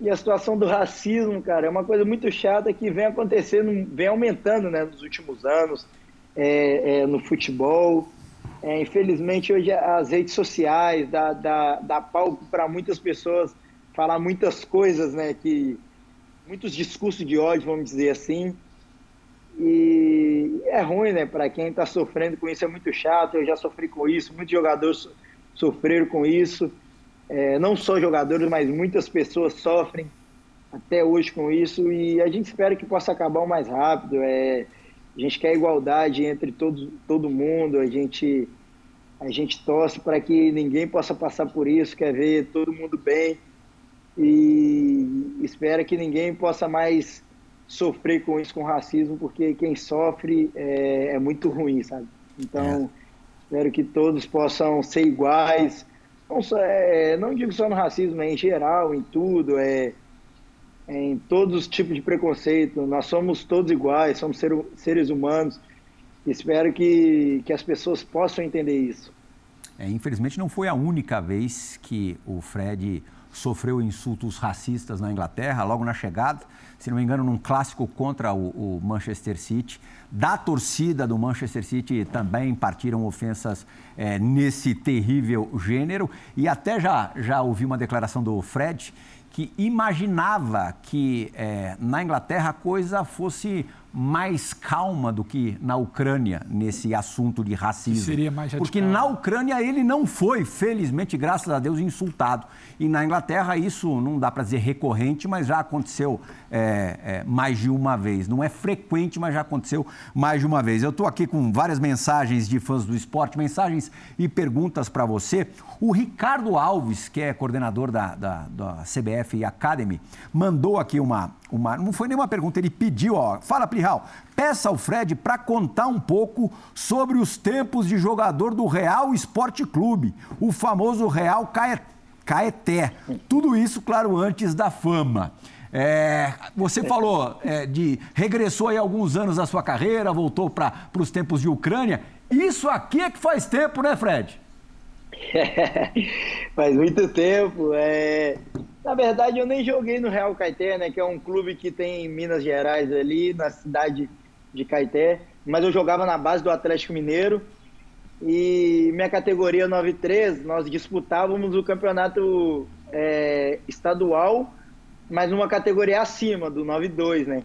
E a situação do racismo, cara, é uma coisa muito chata que vem acontecendo, vem aumentando né, nos últimos anos é, é, no futebol. É, infelizmente, hoje as redes sociais dá, dá, dá palco para muitas pessoas falar muitas coisas, né, que, muitos discursos de ódio, vamos dizer assim, e é ruim, né? Para quem está sofrendo com isso é muito chato. Eu já sofri com isso, muitos jogadores sofreram com isso. É, não só jogadores, mas muitas pessoas sofrem até hoje com isso. E a gente espera que possa acabar o mais rápido. É, a gente quer igualdade entre todos, todo mundo. A gente, a gente torce para que ninguém possa passar por isso. Quer ver todo mundo bem. E espera que ninguém possa mais sofrer com isso, com racismo, porque quem sofre é, é muito ruim, sabe? Então, é. espero que todos possam ser iguais. Não, só, é, não digo só no racismo, é em geral, em tudo, é, é, em todos os tipos de preconceito. Nós somos todos iguais, somos ser, seres humanos. Espero que, que as pessoas possam entender isso. É, infelizmente, não foi a única vez que o Fred sofreu insultos racistas na Inglaterra, logo na chegada, se não me engano, num clássico contra o, o, Manchester City. Da torcida do Manchester City também partiram ofensas é, nesse terrível gênero. E até já, já ouvi uma declaração do Fred que imaginava que é, na Inglaterra a coisa fosse mais calma do que na Ucrânia nesse assunto de racismo. Que seria mais Porque na Ucrânia ele não foi, felizmente, graças a Deus, insultado. E na Inglaterra isso não dá para dizer recorrente, mas já aconteceu é, é, mais de uma vez. Não é frequente, mas já aconteceu mais de uma vez. Eu estou aqui com várias mensagens de fãs do esporte, mensagens e perguntas para você. O Ricardo Alves, que é coordenador da, da, da CBF Academy, mandou aqui uma, uma. Não foi nenhuma pergunta, ele pediu, ó. Fala, Plihal, peça ao Fred para contar um pouco sobre os tempos de jogador do Real Esporte Clube, o famoso Real Caeté. Tudo isso, claro, antes da fama. É, você falou é, de regressou aí alguns anos da sua carreira, voltou para os tempos de Ucrânia. Isso aqui é que faz tempo, né, Fred? faz muito tempo. É... Na verdade, eu nem joguei no Real Caeté, né, que é um clube que tem em Minas Gerais ali, na cidade de Caeté, mas eu jogava na base do Atlético Mineiro. E minha categoria 93, nós disputávamos o campeonato é, estadual, mas numa categoria acima do 92, né?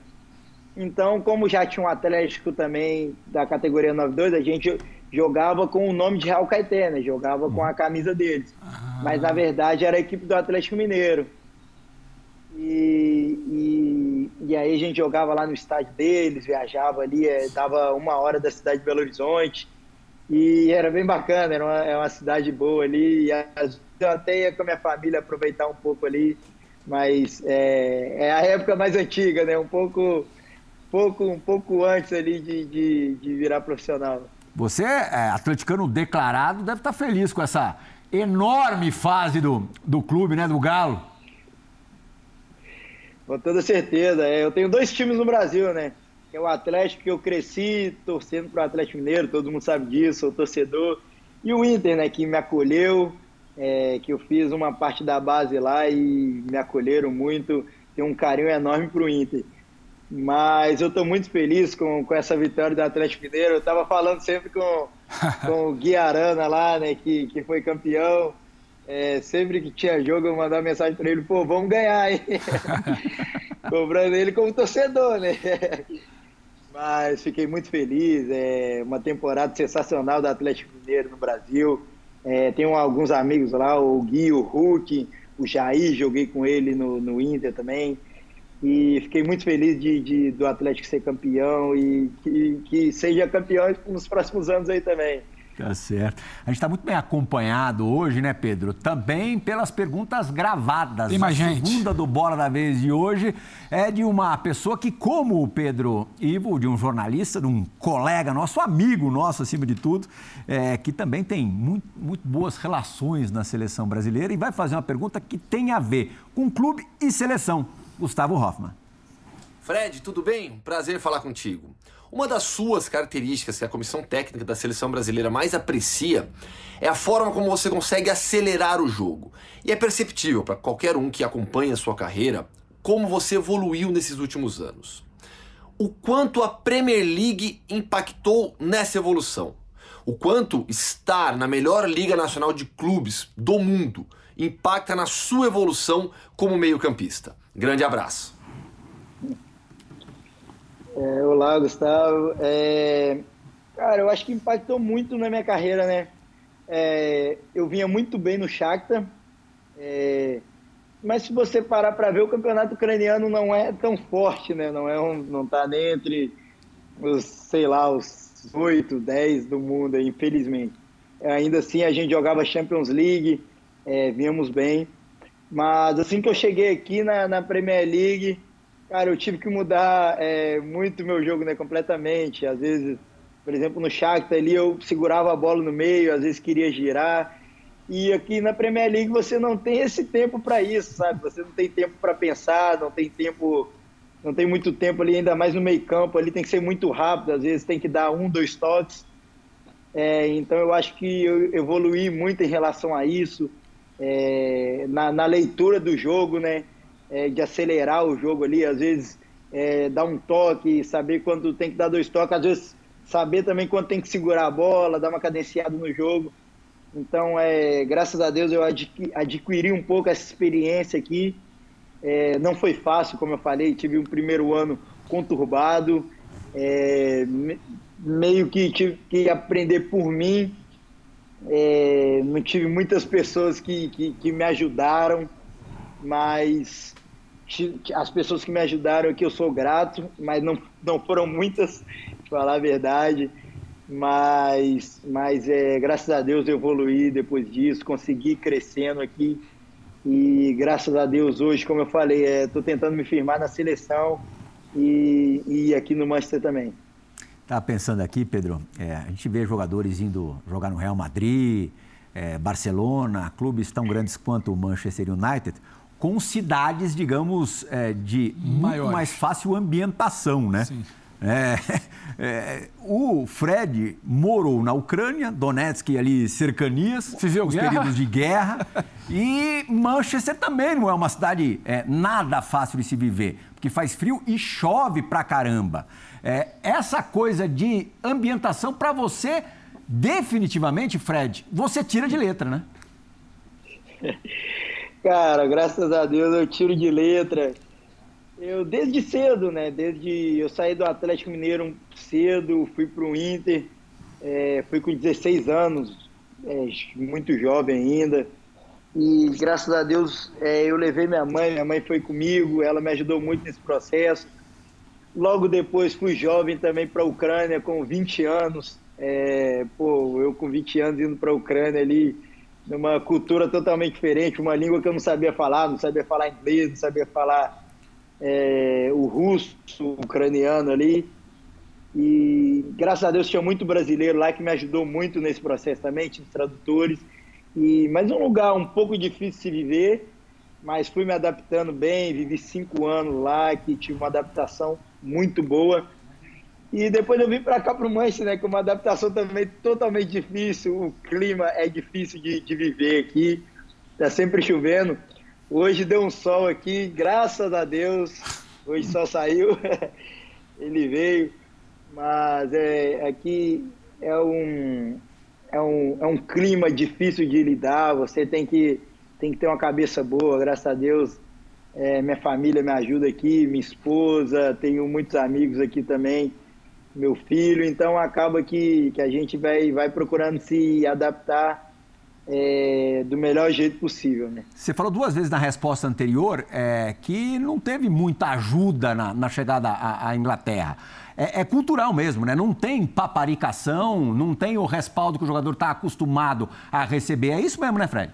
Então, como já tinha um Atlético também da categoria 92, a gente jogava com o nome de Real Caeté, né? Jogava com a camisa deles. Ah. Mas na verdade era a equipe do Atlético Mineiro. E, e, e, aí a gente jogava lá no estádio deles, viajava ali, é, dava uma hora da cidade de Belo Horizonte. E era bem bacana, era uma, era é uma cidade boa ali. E eu até ia com a minha família aproveitar um pouco ali. Mas é, é a época mais antiga, né? Um pouco, pouco, um pouco antes ali de, de, de virar profissional. Você, é, atleticano declarado, deve estar feliz com essa enorme fase do, do clube, né? Do Galo. Com toda certeza. É, eu tenho dois times no Brasil, né? É o Atlético, que eu cresci torcendo para o Atlético Mineiro, todo mundo sabe disso, sou torcedor. E o Inter, né? Que me acolheu, é, que eu fiz uma parte da base lá e me acolheram muito. Tenho um carinho enorme para o Inter. Mas eu estou muito feliz com, com essa vitória do Atlético Mineiro. Eu estava falando sempre com, com o Gui Arana lá, né, que, que foi campeão. É, sempre que tinha jogo, eu mandava mensagem para ele: pô, vamos ganhar, hein? Cobrando ele como torcedor, né? Mas fiquei muito feliz. É uma temporada sensacional do Atlético Mineiro no Brasil. É, tenho alguns amigos lá, o Gui, o Hulk, o Jair, joguei com ele no, no Inter também e fiquei muito feliz de, de, do Atlético ser campeão e que, que seja campeão nos próximos anos aí também. Tá certo. A gente está muito bem acompanhado hoje, né, Pedro? Também pelas perguntas gravadas. Tem mais gente. A segunda do Bola da Vez de hoje é de uma pessoa que, como o Pedro Ivo, de um jornalista, de um colega nosso, amigo nosso, acima de tudo, é, que também tem muito, muito boas relações na seleção brasileira e vai fazer uma pergunta que tem a ver com clube e seleção. Gustavo Hoffman. Fred, tudo bem? Prazer falar contigo. Uma das suas características que a comissão técnica da seleção brasileira mais aprecia é a forma como você consegue acelerar o jogo. E é perceptível para qualquer um que acompanha a sua carreira como você evoluiu nesses últimos anos. O quanto a Premier League impactou nessa evolução. O quanto estar na melhor liga nacional de clubes do mundo impacta na sua evolução como meio-campista. Grande abraço. É, olá, Gustavo. É, cara, eu acho que impactou muito na minha carreira, né? É, eu vinha muito bem no Shakhtar, é, mas se você parar para ver, o campeonato ucraniano não é tão forte, né? Não, é um, não tá nem entre os, sei lá, os 8, 10 do mundo, infelizmente. Ainda assim, a gente jogava Champions League, é, vínhamos bem. Mas assim que eu cheguei aqui na, na Premier League, cara, eu tive que mudar é, muito meu jogo, né, completamente. Às vezes, por exemplo, no Shakhtar ali eu segurava a bola no meio, às vezes queria girar. E aqui na Premier League você não tem esse tempo para isso, sabe? Você não tem tempo para pensar, não tem tempo, não tem muito tempo ali, ainda mais no meio campo. Ali tem que ser muito rápido, às vezes tem que dar um, dois toques. É, então eu acho que eu evoluí muito em relação a isso é, na, na, leitura do jogo, né? É, de acelerar o jogo ali, às vezes é, dar um toque, saber quando tem que dar dois toques, às vezes saber também quando tem que segurar a bola, dar uma cadenciada no jogo. Então, é, graças a Deus eu adquiri um pouco essa experiência aqui. É, não foi fácil, como eu falei, tive um primeiro ano conturbado É, meio que tive que aprender por mim. É, não tive muitas pessoas que, que, que, me ajudaram, mas as pessoas que me ajudaram aqui eu sou grato, mas não, não foram muitas, para falar a verdade. Mas, mas é, graças a Deus eu evoluí depois disso, consegui crescendo aqui. E graças a Deus hoje, como eu falei, estou é, tentando me firmar na seleção e, e aqui no Manchester também. Estava pensando aqui, Pedro, é, a gente vê jogadores indo jogar no Real Madrid, é, Barcelona, clubes tão grandes quanto o Manchester United, com cidades, digamos, é, de Maiores. muito mais fácil ambientação, né? Sim. É, é, o Fred morou na Ucrânia, Donetsk ali cercanias, Viveu os guerra? períodos de guerra. e Manchester também não é uma cidade é, nada fácil de se viver, porque faz frio e chove pra caramba. É, essa coisa de ambientação, para você, definitivamente, Fred, você tira de letra, né? Cara, graças a Deus eu tiro de letra. Eu desde cedo, né? Desde eu saí do Atlético Mineiro cedo, fui para o Inter, é, fui com 16 anos, é, muito jovem ainda. E graças a Deus é, eu levei minha mãe, minha mãe foi comigo, ela me ajudou muito nesse processo. Logo depois fui jovem também para a Ucrânia com 20 anos. É, pô, eu com 20 anos indo para a Ucrânia ali, numa cultura totalmente diferente, uma língua que eu não sabia falar, não sabia falar inglês, não sabia falar é, o russo, o ucraniano ali. E graças a Deus tinha muito brasileiro lá que me ajudou muito nesse processo também, tinha tradutores. E, mas um lugar um pouco difícil de viver, mas fui me adaptando bem, vivi cinco anos lá, que tive uma adaptação muito boa. E depois eu vim para cá para o Manchester, né, que é uma adaptação também totalmente difícil, o clima é difícil de, de viver aqui, está sempre chovendo. Hoje deu um sol aqui, graças a Deus, hoje só saiu, ele veio, mas é, aqui é um, é, um, é um clima difícil de lidar, você tem que, tem que ter uma cabeça boa, graças a Deus é, minha família me ajuda aqui, minha esposa, tenho muitos amigos aqui também, meu filho, então acaba que, que a gente vai, vai procurando se adaptar é, do melhor jeito possível. Né? Você falou duas vezes na resposta anterior é, que não teve muita ajuda na, na chegada à, à Inglaterra. É, é, cultural mesmo, né? Não tem paparicação, não tem o respaldo que o jogador está acostumado a receber. É isso mesmo, né, Fred?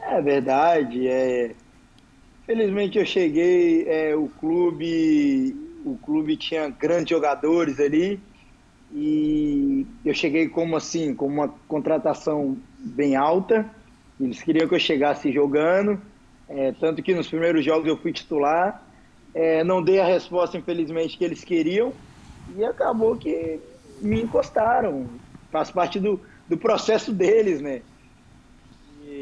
É verdade. É, Felizmente eu cheguei, é, o clube, o clube tinha grandes jogadores ali e eu cheguei como assim, com uma contratação bem alta. Eles queriam que eu chegasse jogando, é, tanto que nos primeiros jogos eu fui titular. É, não dei a resposta, infelizmente, que eles queriam e acabou que me encostaram. Faz parte do, do processo deles, né?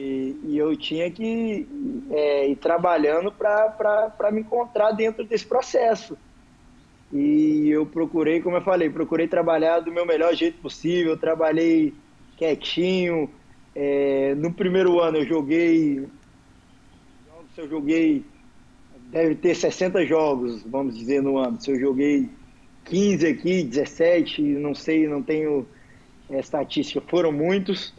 E, eu tinha que é, ir trabalhando para me encontrar dentro desse processo. E eu procurei, como eu falei, procurei trabalhar do meu melhor jeito possível, trabalhei quietinho. É, no primeiro ano eu joguei, eu joguei, deve ter 60 jogos, vamos dizer, no ano. Se eu joguei 15 aqui, 17, não sei, não tenho é, estatística, foram muitos.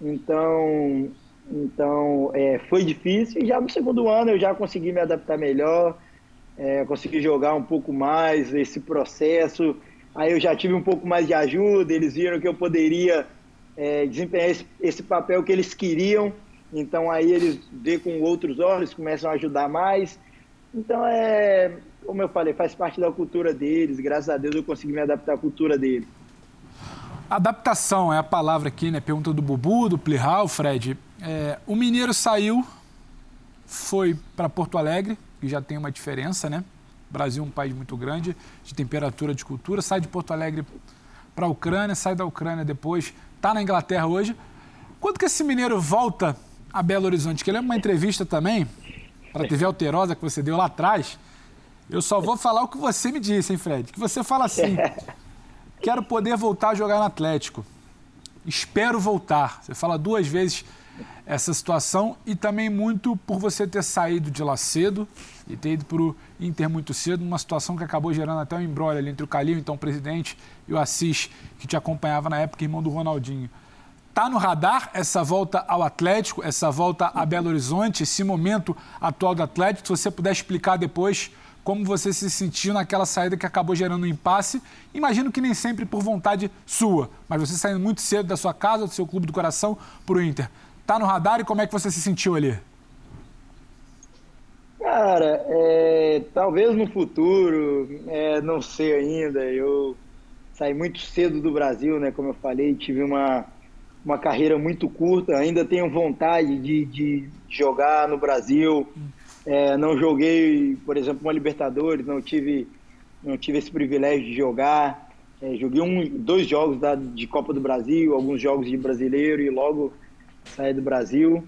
Então, então, é, foi difícil e já no segundo ano eu já consegui me adaptar melhor, é, consegui jogar um pouco mais esse processo. Aí eu já tive um pouco mais de ajuda, eles viram que eu poderia é, desempenhar esse, esse, papel que eles queriam. Então aí eles vê com outros olhos, começam a ajudar mais. Então é, como eu falei, faz parte da cultura deles. Graças a Deus eu consegui me adaptar à cultura deles. Adaptação é a palavra aqui, né? Pergunta do Bubu, do Plihal, Fred. É, o Mineiro saiu, foi para Porto Alegre, que já tem uma diferença, né? O Brasil é um país muito grande, de temperatura, de cultura. Sai de Porto Alegre para a Ucrânia, sai da Ucrânia depois, está na Inglaterra hoje. Quando que esse mineiro volta a Belo Horizonte? Que eu lembro uma entrevista também, para a TV Alterosa, que você deu lá atrás. Eu só vou falar o que você me disse, hein, Fred? Que você fala assim: quero poder voltar a jogar no Atlético. Espero voltar. Você fala duas vezes essa situação e também muito por você ter saído de lá cedo e ter ido para o Inter muito cedo, numa situação que acabou gerando até um embrólio ali entre o Calil, então o presidente, e o Assis, que te acompanhava na época, irmão do Ronaldinho. Tá no radar essa volta ao Atlético, essa volta a Belo Horizonte, esse momento atual do Atlético? Se você puder explicar depois como você se sentiu naquela saída que acabou gerando um impasse. Imagino que nem sempre por vontade sua, mas você saindo muito cedo da sua casa, do seu clube do coração, para o Inter. Tá no radar e como é que você se sentiu ali? Cara, é, talvez no futuro, é, não sei ainda. Eu saí muito cedo do Brasil, né? Como eu falei, tive uma, uma carreira muito curta. Ainda tenho vontade de, de jogar no Brasil. É, não joguei, por exemplo, uma Libertadores, não tive, não tive esse privilégio de jogar. É, joguei um, dois jogos da, de Copa do Brasil, alguns jogos de brasileiro e logo saí do Brasil.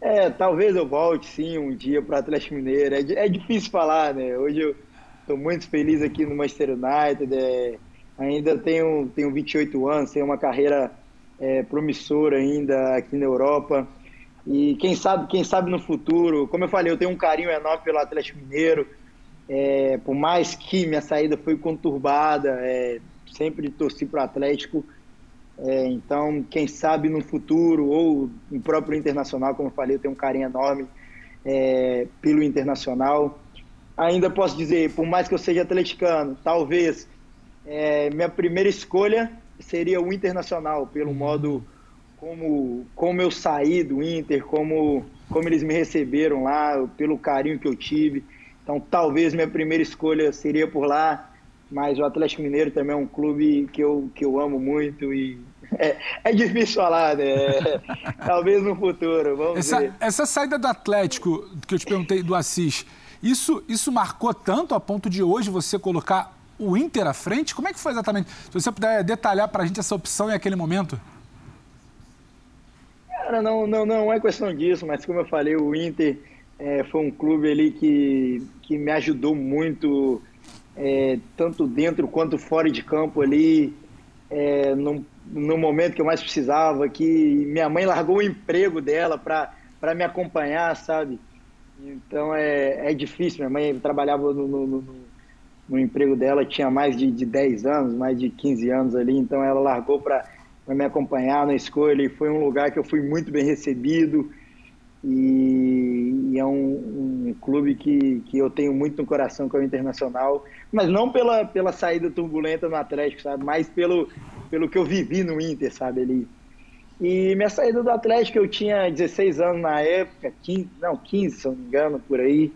É, talvez eu volte sim um dia para o Atlético Mineiro. É, é, difícil falar, né? Hoje eu estou muito feliz aqui no Manchester United. É, ainda tenho, tenho 28 anos, tenho uma carreira é, promissora ainda aqui na Europa. E quem sabe, quem sabe no futuro, como eu falei, eu tenho um carinho enorme pelo Atlético Mineiro. É, por mais que minha saída foi conturbada, é, sempre torci para o Atlético. É, então, quem sabe no futuro, ou no próprio Internacional, como eu falei, eu tenho um carinho enorme é, pelo Internacional. Ainda posso dizer, por mais que eu seja atleticano, talvez é, minha primeira escolha seria o Internacional, pelo uhum. modo como, como eu saí do Inter, como, como eles me receberam lá, pelo carinho que eu tive. Então, talvez minha primeira escolha seria por lá, mas o Atlético Mineiro também é um clube que eu, que eu amo muito e é, é difícil falar, né? talvez no futuro, vamos essa, ver. Essa saída do Atlético, que eu te perguntei, do Assis, isso, isso marcou tanto a ponto de hoje você colocar o Inter à frente? Como é que foi exatamente? Se você puder detalhar para a gente essa opção e aquele momento. Cara, não, não, não é questão disso, mas como eu falei, o Inter é, foi um clube ali que, que me ajudou muito, é, tanto dentro quanto fora de campo ali, é, no, no momento que eu mais precisava, que minha mãe largou o emprego dela para me acompanhar, sabe? Então é, é difícil, minha mãe trabalhava no, no, no, no emprego dela, tinha mais de, de 10 anos, mais de 15 anos ali, então ela largou para me acompanhar na escolha e foi um lugar que eu fui muito bem recebido e, e é um, um, clube que, que eu tenho muito no coração que é o Internacional, mas não pela, pela saída turbulenta no Atlético, sabe, mas pelo, pelo que eu vivi no Inter, sabe, ali. E minha saída do Atlético, eu tinha 16 anos na época, 15, não, 15, se eu não me engano, por aí.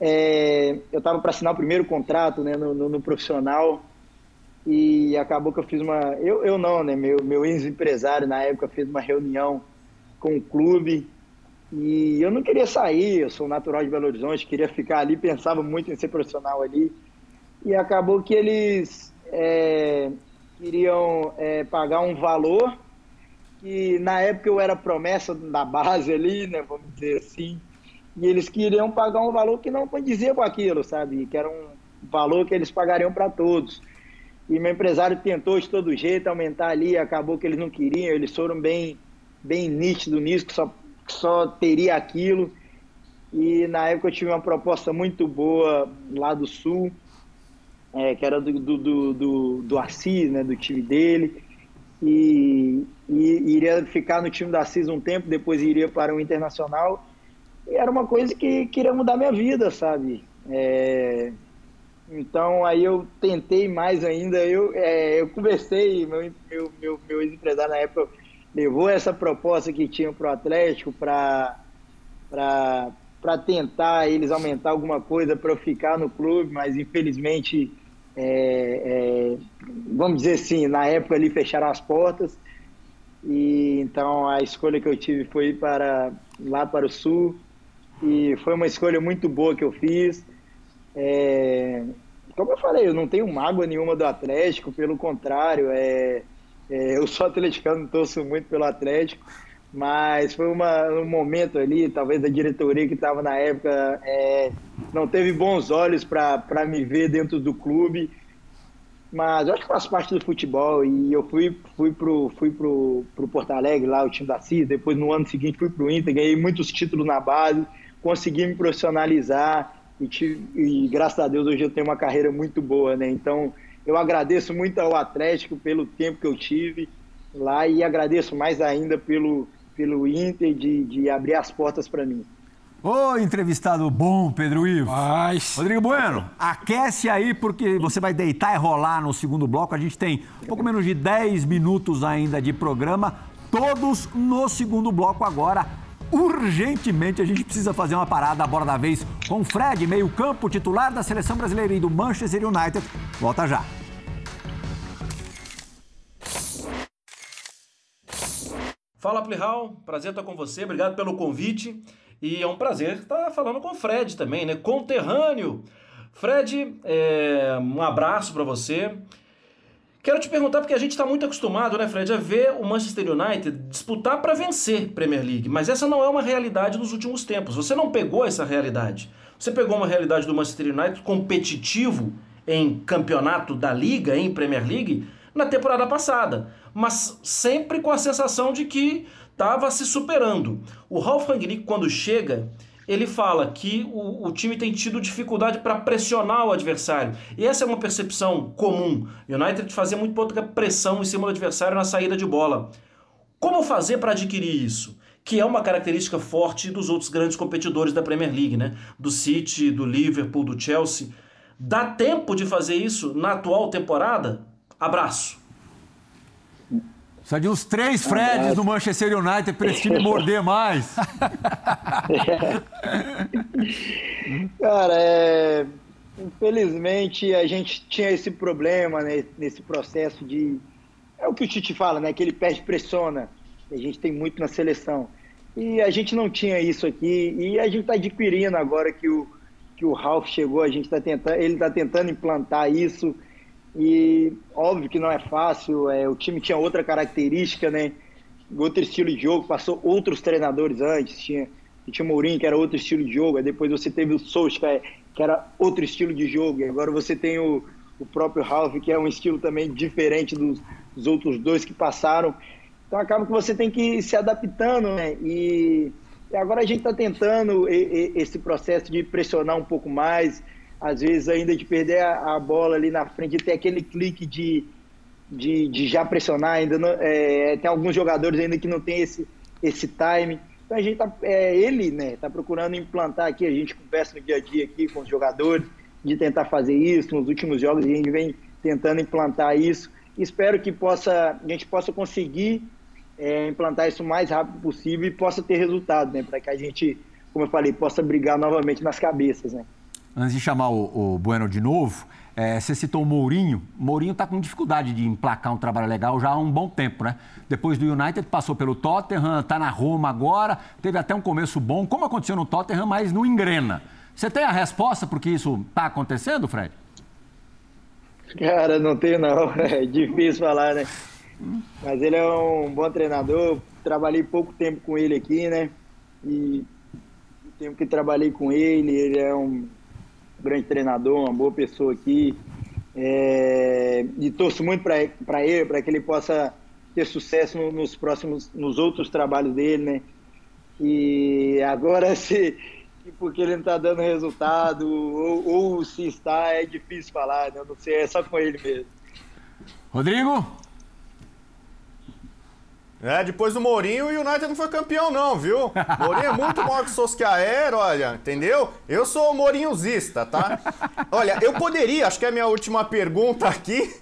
É, eu estava para assinar o primeiro contrato né, no, no, no profissional e acabou que eu fiz uma. Eu, eu não, né? Meu, meu ex-empresário na época fez uma reunião com o clube e eu não queria sair, eu sou natural de Belo Horizonte, queria ficar ali, pensava muito em ser profissional ali. E acabou que eles é, queriam é, pagar um valor que na época eu era promessa da base ali, né? Vamos dizer assim. E eles queriam pagar um valor que não condizia com aquilo, sabe? Que era um valor que eles pagariam para todos. E meu empresário tentou de todo jeito aumentar ali, acabou que eles não queriam, eles foram bem, bem nítidos nisso, que só, que só teria aquilo. E na época eu tive uma proposta muito boa lá do Sul, é, que era do, do, do, do, Assis, né, do time dele. E, e, iria ficar no time do Assis um tempo, depois iria para o Internacional. E era uma coisa que queria mudar minha vida, sabe? É, então aí eu tentei mais ainda. Eu, é, eu conversei, meu, meu, meu, meu ex-empresário na época levou essa proposta que tinha para o Atlético para tentar eles aumentar alguma coisa para eu ficar no clube, mas infelizmente, é, é, vamos dizer assim, na época ali fecharam as portas. E então a escolha que eu tive foi ir para lá para o sul e foi uma escolha muito boa que eu fiz. É, como eu falei, eu não tenho mágoa nenhuma do Atlético, pelo contrário, é, é, eu sou atleticano, torço muito pelo Atlético, mas foi uma, um momento ali, talvez da diretoria que estava na época, é, não teve bons olhos para me ver dentro do clube. Mas eu acho que faz parte do futebol e eu fui, fui, pro, fui pro, pro Porto Alegre, lá, o time da CIS, depois no ano seguinte fui pro Inter, ganhei muitos títulos na base, consegui me profissionalizar e, tive, e graças a Deus hoje eu tenho uma carreira muito boa, né? Então eu agradeço muito ao Atlético pelo tempo que eu tive lá e agradeço mais ainda pelo, pelo Inter de, de abrir as portas para mim. Ô, entrevistado bom, Pedro Ivo. Mas... Rodrigo Bueno, aquece aí porque você vai deitar e rolar no segundo bloco. A gente tem um pouco menos de 10 minutos ainda de programa, todos no segundo bloco agora. Urgentemente a gente precisa fazer uma parada a bola da vez com Fred, meio-campo titular da seleção brasileira e do Manchester United. Volta já. Fala, Plihal. Prazer estar com você. Obrigado pelo convite. E é um prazer estar falando com o Fred também, né? Conterrâneo. Fred, é, um abraço para você. Quero te perguntar, porque a gente está muito acostumado, né, Fred, a ver o Manchester United disputar para vencer Premier League. Mas essa não é uma realidade nos últimos tempos. Você não pegou essa realidade. Você pegou uma realidade do Manchester United competitivo em campeonato da Liga, em Premier League, na temporada passada. Mas sempre com a sensação de que estava se superando. O Ralf Rangnick, quando chega, ele fala que o, o time tem tido dificuldade para pressionar o adversário. E essa é uma percepção comum. United fazia muito pouca pressão em cima do adversário na saída de bola. Como fazer para adquirir isso? Que é uma característica forte dos outros grandes competidores da Premier League, né? Do City, do Liverpool, do Chelsea. Dá tempo de fazer isso na atual temporada? Abraço. Precisa de uns três Freds no Manchester United para esse time morder mais. Cara, é... infelizmente a gente tinha esse problema né, nesse processo de. É o que o Tite fala, né? Que ele perde pressiona. A gente tem muito na seleção. E a gente não tinha isso aqui. E a gente está adquirindo agora que o, que o Ralph chegou, a gente está tentando, ele está tentando implantar isso. E óbvio que não é fácil, é, o time tinha outra característica, né? Outro estilo de jogo, passou outros treinadores antes, tinha, tinha o Mourinho, que era outro estilo de jogo, aí depois você teve o Solskjaer, que era outro estilo de jogo, e agora você tem o, o próprio Ralph, que é um estilo também diferente dos, dos outros dois que passaram. Então acaba que você tem que ir se adaptando, né? E, e agora a gente está tentando esse processo de pressionar um pouco mais, às vezes ainda de perder a, a, bola ali na frente, ter aquele clique de, de, de já pressionar, ainda não, é, tem alguns jogadores ainda que não tem esse, esse time. Então a gente tá, é, ele, né, tá procurando implantar aqui, a gente conversa no dia a dia aqui com os jogadores, de tentar fazer isso, nos últimos jogos a gente vem tentando implantar isso. Espero que possa, a gente possa conseguir é, implantar isso o mais rápido possível e possa ter resultado, né, para que a gente, como eu falei, possa brigar novamente nas cabeças, né antes de chamar o, o Bueno de novo, é, você citou o Mourinho. O Mourinho está com dificuldade de emplacar um trabalho legal já há um bom tempo, né? Depois do United, passou pelo Tottenham, está na Roma agora, teve até um começo bom, como aconteceu no Tottenham, mas não engrena. Você tem a resposta por que isso está acontecendo, Fred? Cara, não tenho não. É difícil falar, né? Mas ele é um bom treinador. Trabalhei pouco tempo com ele aqui, né? E o tempo que trabalhei com ele, ele é um grande treinador, uma boa pessoa aqui. É, e torço muito para ele, para que ele possa ter sucesso no, nos próximos, nos outros trabalhos dele, né? E agora, se, porque ele não está dando resultado, ou, ou, se está, é difícil falar, né? Não sei, é só com ele mesmo. Rodrigo? É, depois do Mourinho, o United não foi campeão, não, viu? Mourinho é muito maior que o Solskjaer, olha, entendeu? Eu sou Mourinhozista, tá? Olha, eu poderia, acho que é a minha última pergunta aqui,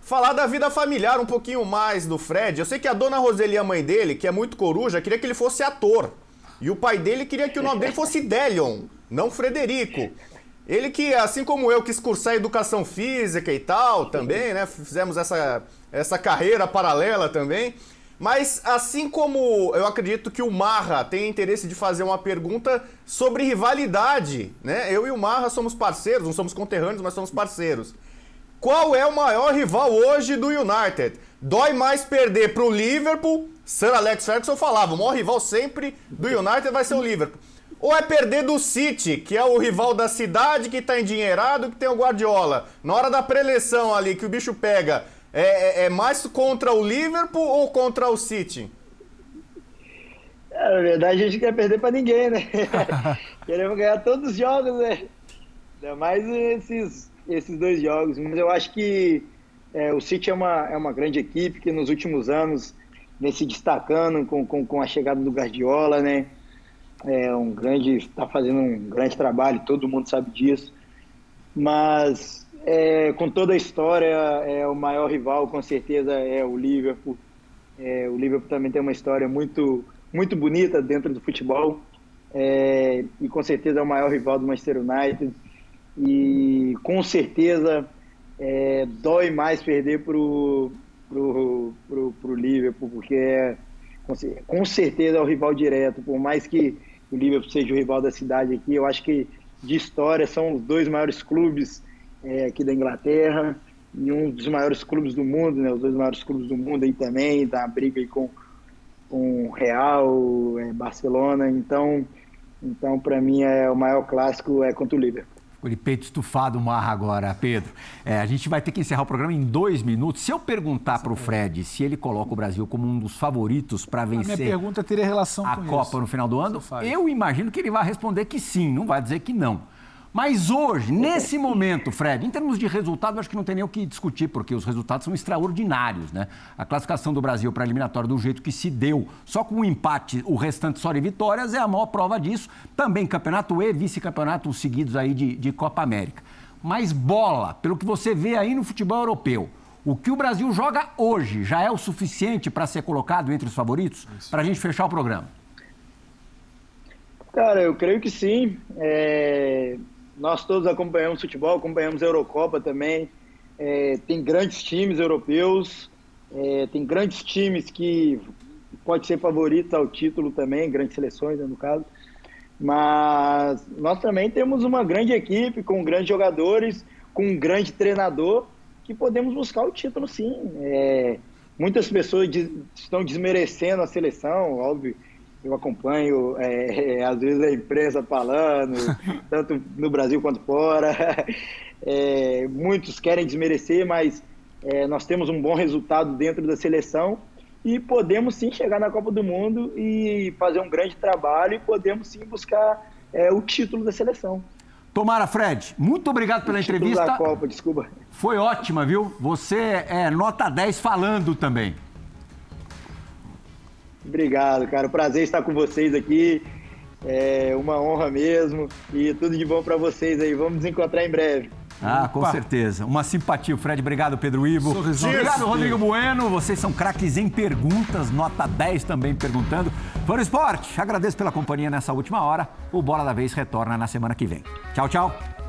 falar da vida familiar um pouquinho mais do Fred. Eu sei que a dona Roseli, a mãe dele, que é muito coruja, queria que ele fosse ator. E o pai dele queria que o nome dele fosse Delion, não Frederico. Ele que, assim como eu, quis cursar educação física e tal, também, né? Fizemos essa, essa carreira paralela também. Mas assim como eu acredito que o Marra tem interesse de fazer uma pergunta sobre rivalidade, né? Eu e o Marra somos parceiros, não somos conterrâneos, mas somos parceiros. Qual é o maior rival hoje do United? Dói mais perder para o Liverpool. Sir Alex Ferguson falava, o maior rival sempre do United vai ser o Liverpool. ou é perder do City, que é o rival da cidade, que tá endinheirado, que tem o Guardiola? Na hora da preleção ali, que o bicho pega, é, é, é mais contra o Liverpool ou contra o City? É, na verdade, a gente quer perder para ninguém, né? Queremos ganhar todos os jogos, né? Ainda mais esses, esses dois jogos. Mas eu acho que é, o City é uma, é uma grande equipe que nos últimos anos vem se destacando com, com, com a chegada do Guardiola, né? É um grande, está fazendo um grande trabalho, todo mundo sabe disso. Mas é, com toda a história, é o maior rival com certeza é o Liverpool. É, o Liverpool também tem uma história muito muito bonita dentro do futebol. É, e com certeza é o maior rival do Manchester United. E com certeza é, dói mais perder pro pro, pro, pro Liverpool porque é, com certeza é o rival direto. Por mais que o Liverpool seja o rival da cidade aqui eu acho que de história são os dois maiores clubes é, aqui da Inglaterra e um dos maiores clubes do mundo né os dois maiores clubes do mundo aí também tá a briga aí com com Real, é, Barcelona. Então, então para mim é o maior clássico é contra o Liverpool. De peito estufado o Marra agora, Pedro. É, a gente vai ter que encerrar o programa em dois minutos. Se eu perguntar para o Fred se ele coloca o Brasil como um dos favoritos para vencer a, minha pergunta teria relação a com Copa isso. no final do ano, eu imagino que ele vai responder que sim, não vai dizer que não. Mas hoje, nesse momento, Fred, em termos de resultado, acho que não tem nem o que discutir, porque os resultados são extraordinários, né? A classificação do Brasil para a eliminatória do jeito que se deu, só com um empate, o restante só de vitórias, é a maior prova disso. Também campeonato e vice-campeonato seguidos aí de, de Copa América. Mas bola, pelo que você vê aí no futebol europeu, o que o Brasil joga hoje já é o suficiente para ser colocado entre os favoritos? Para a gente fechar o programa. Cara, eu creio que sim. É nós todos acompanhamos futebol, acompanhamos a Eurocopa também. É, tem grandes times europeus, é, tem grandes times que pode ser favoritos ao título também, grandes seleções, né, no caso. Mas nós também temos uma grande equipe com grandes jogadores, com um grande treinador que podemos buscar o título, sim. É, muitas pessoas estão desmerecendo a seleção, óbvio eu acompanho, é, às vezes, a imprensa falando, tanto no Brasil quanto fora. É, muitos querem desmerecer, mas é, nós temos um bom resultado dentro da seleção e podemos sim chegar na Copa do Mundo e fazer um grande trabalho e podemos sim buscar é, o título da seleção. Tomara, Fred, muito obrigado pela o entrevista. Da Copa, desculpa. Foi ótima, viu? Você é nota 10 falando também. Obrigado, cara. Prazer estar com vocês aqui. É uma honra mesmo. E tudo de bom para vocês aí. Vamos nos encontrar em breve. Ah, com Opa. certeza. Uma simpatia, Fred. Obrigado, Pedro Ivo. Sorrisão. Obrigado, Rodrigo Bueno. Vocês são craques em perguntas. Nota 10 também perguntando. Fã Esporte, agradeço pela companhia nessa última hora. O Bola da Vez retorna na semana que vem. Tchau, tchau.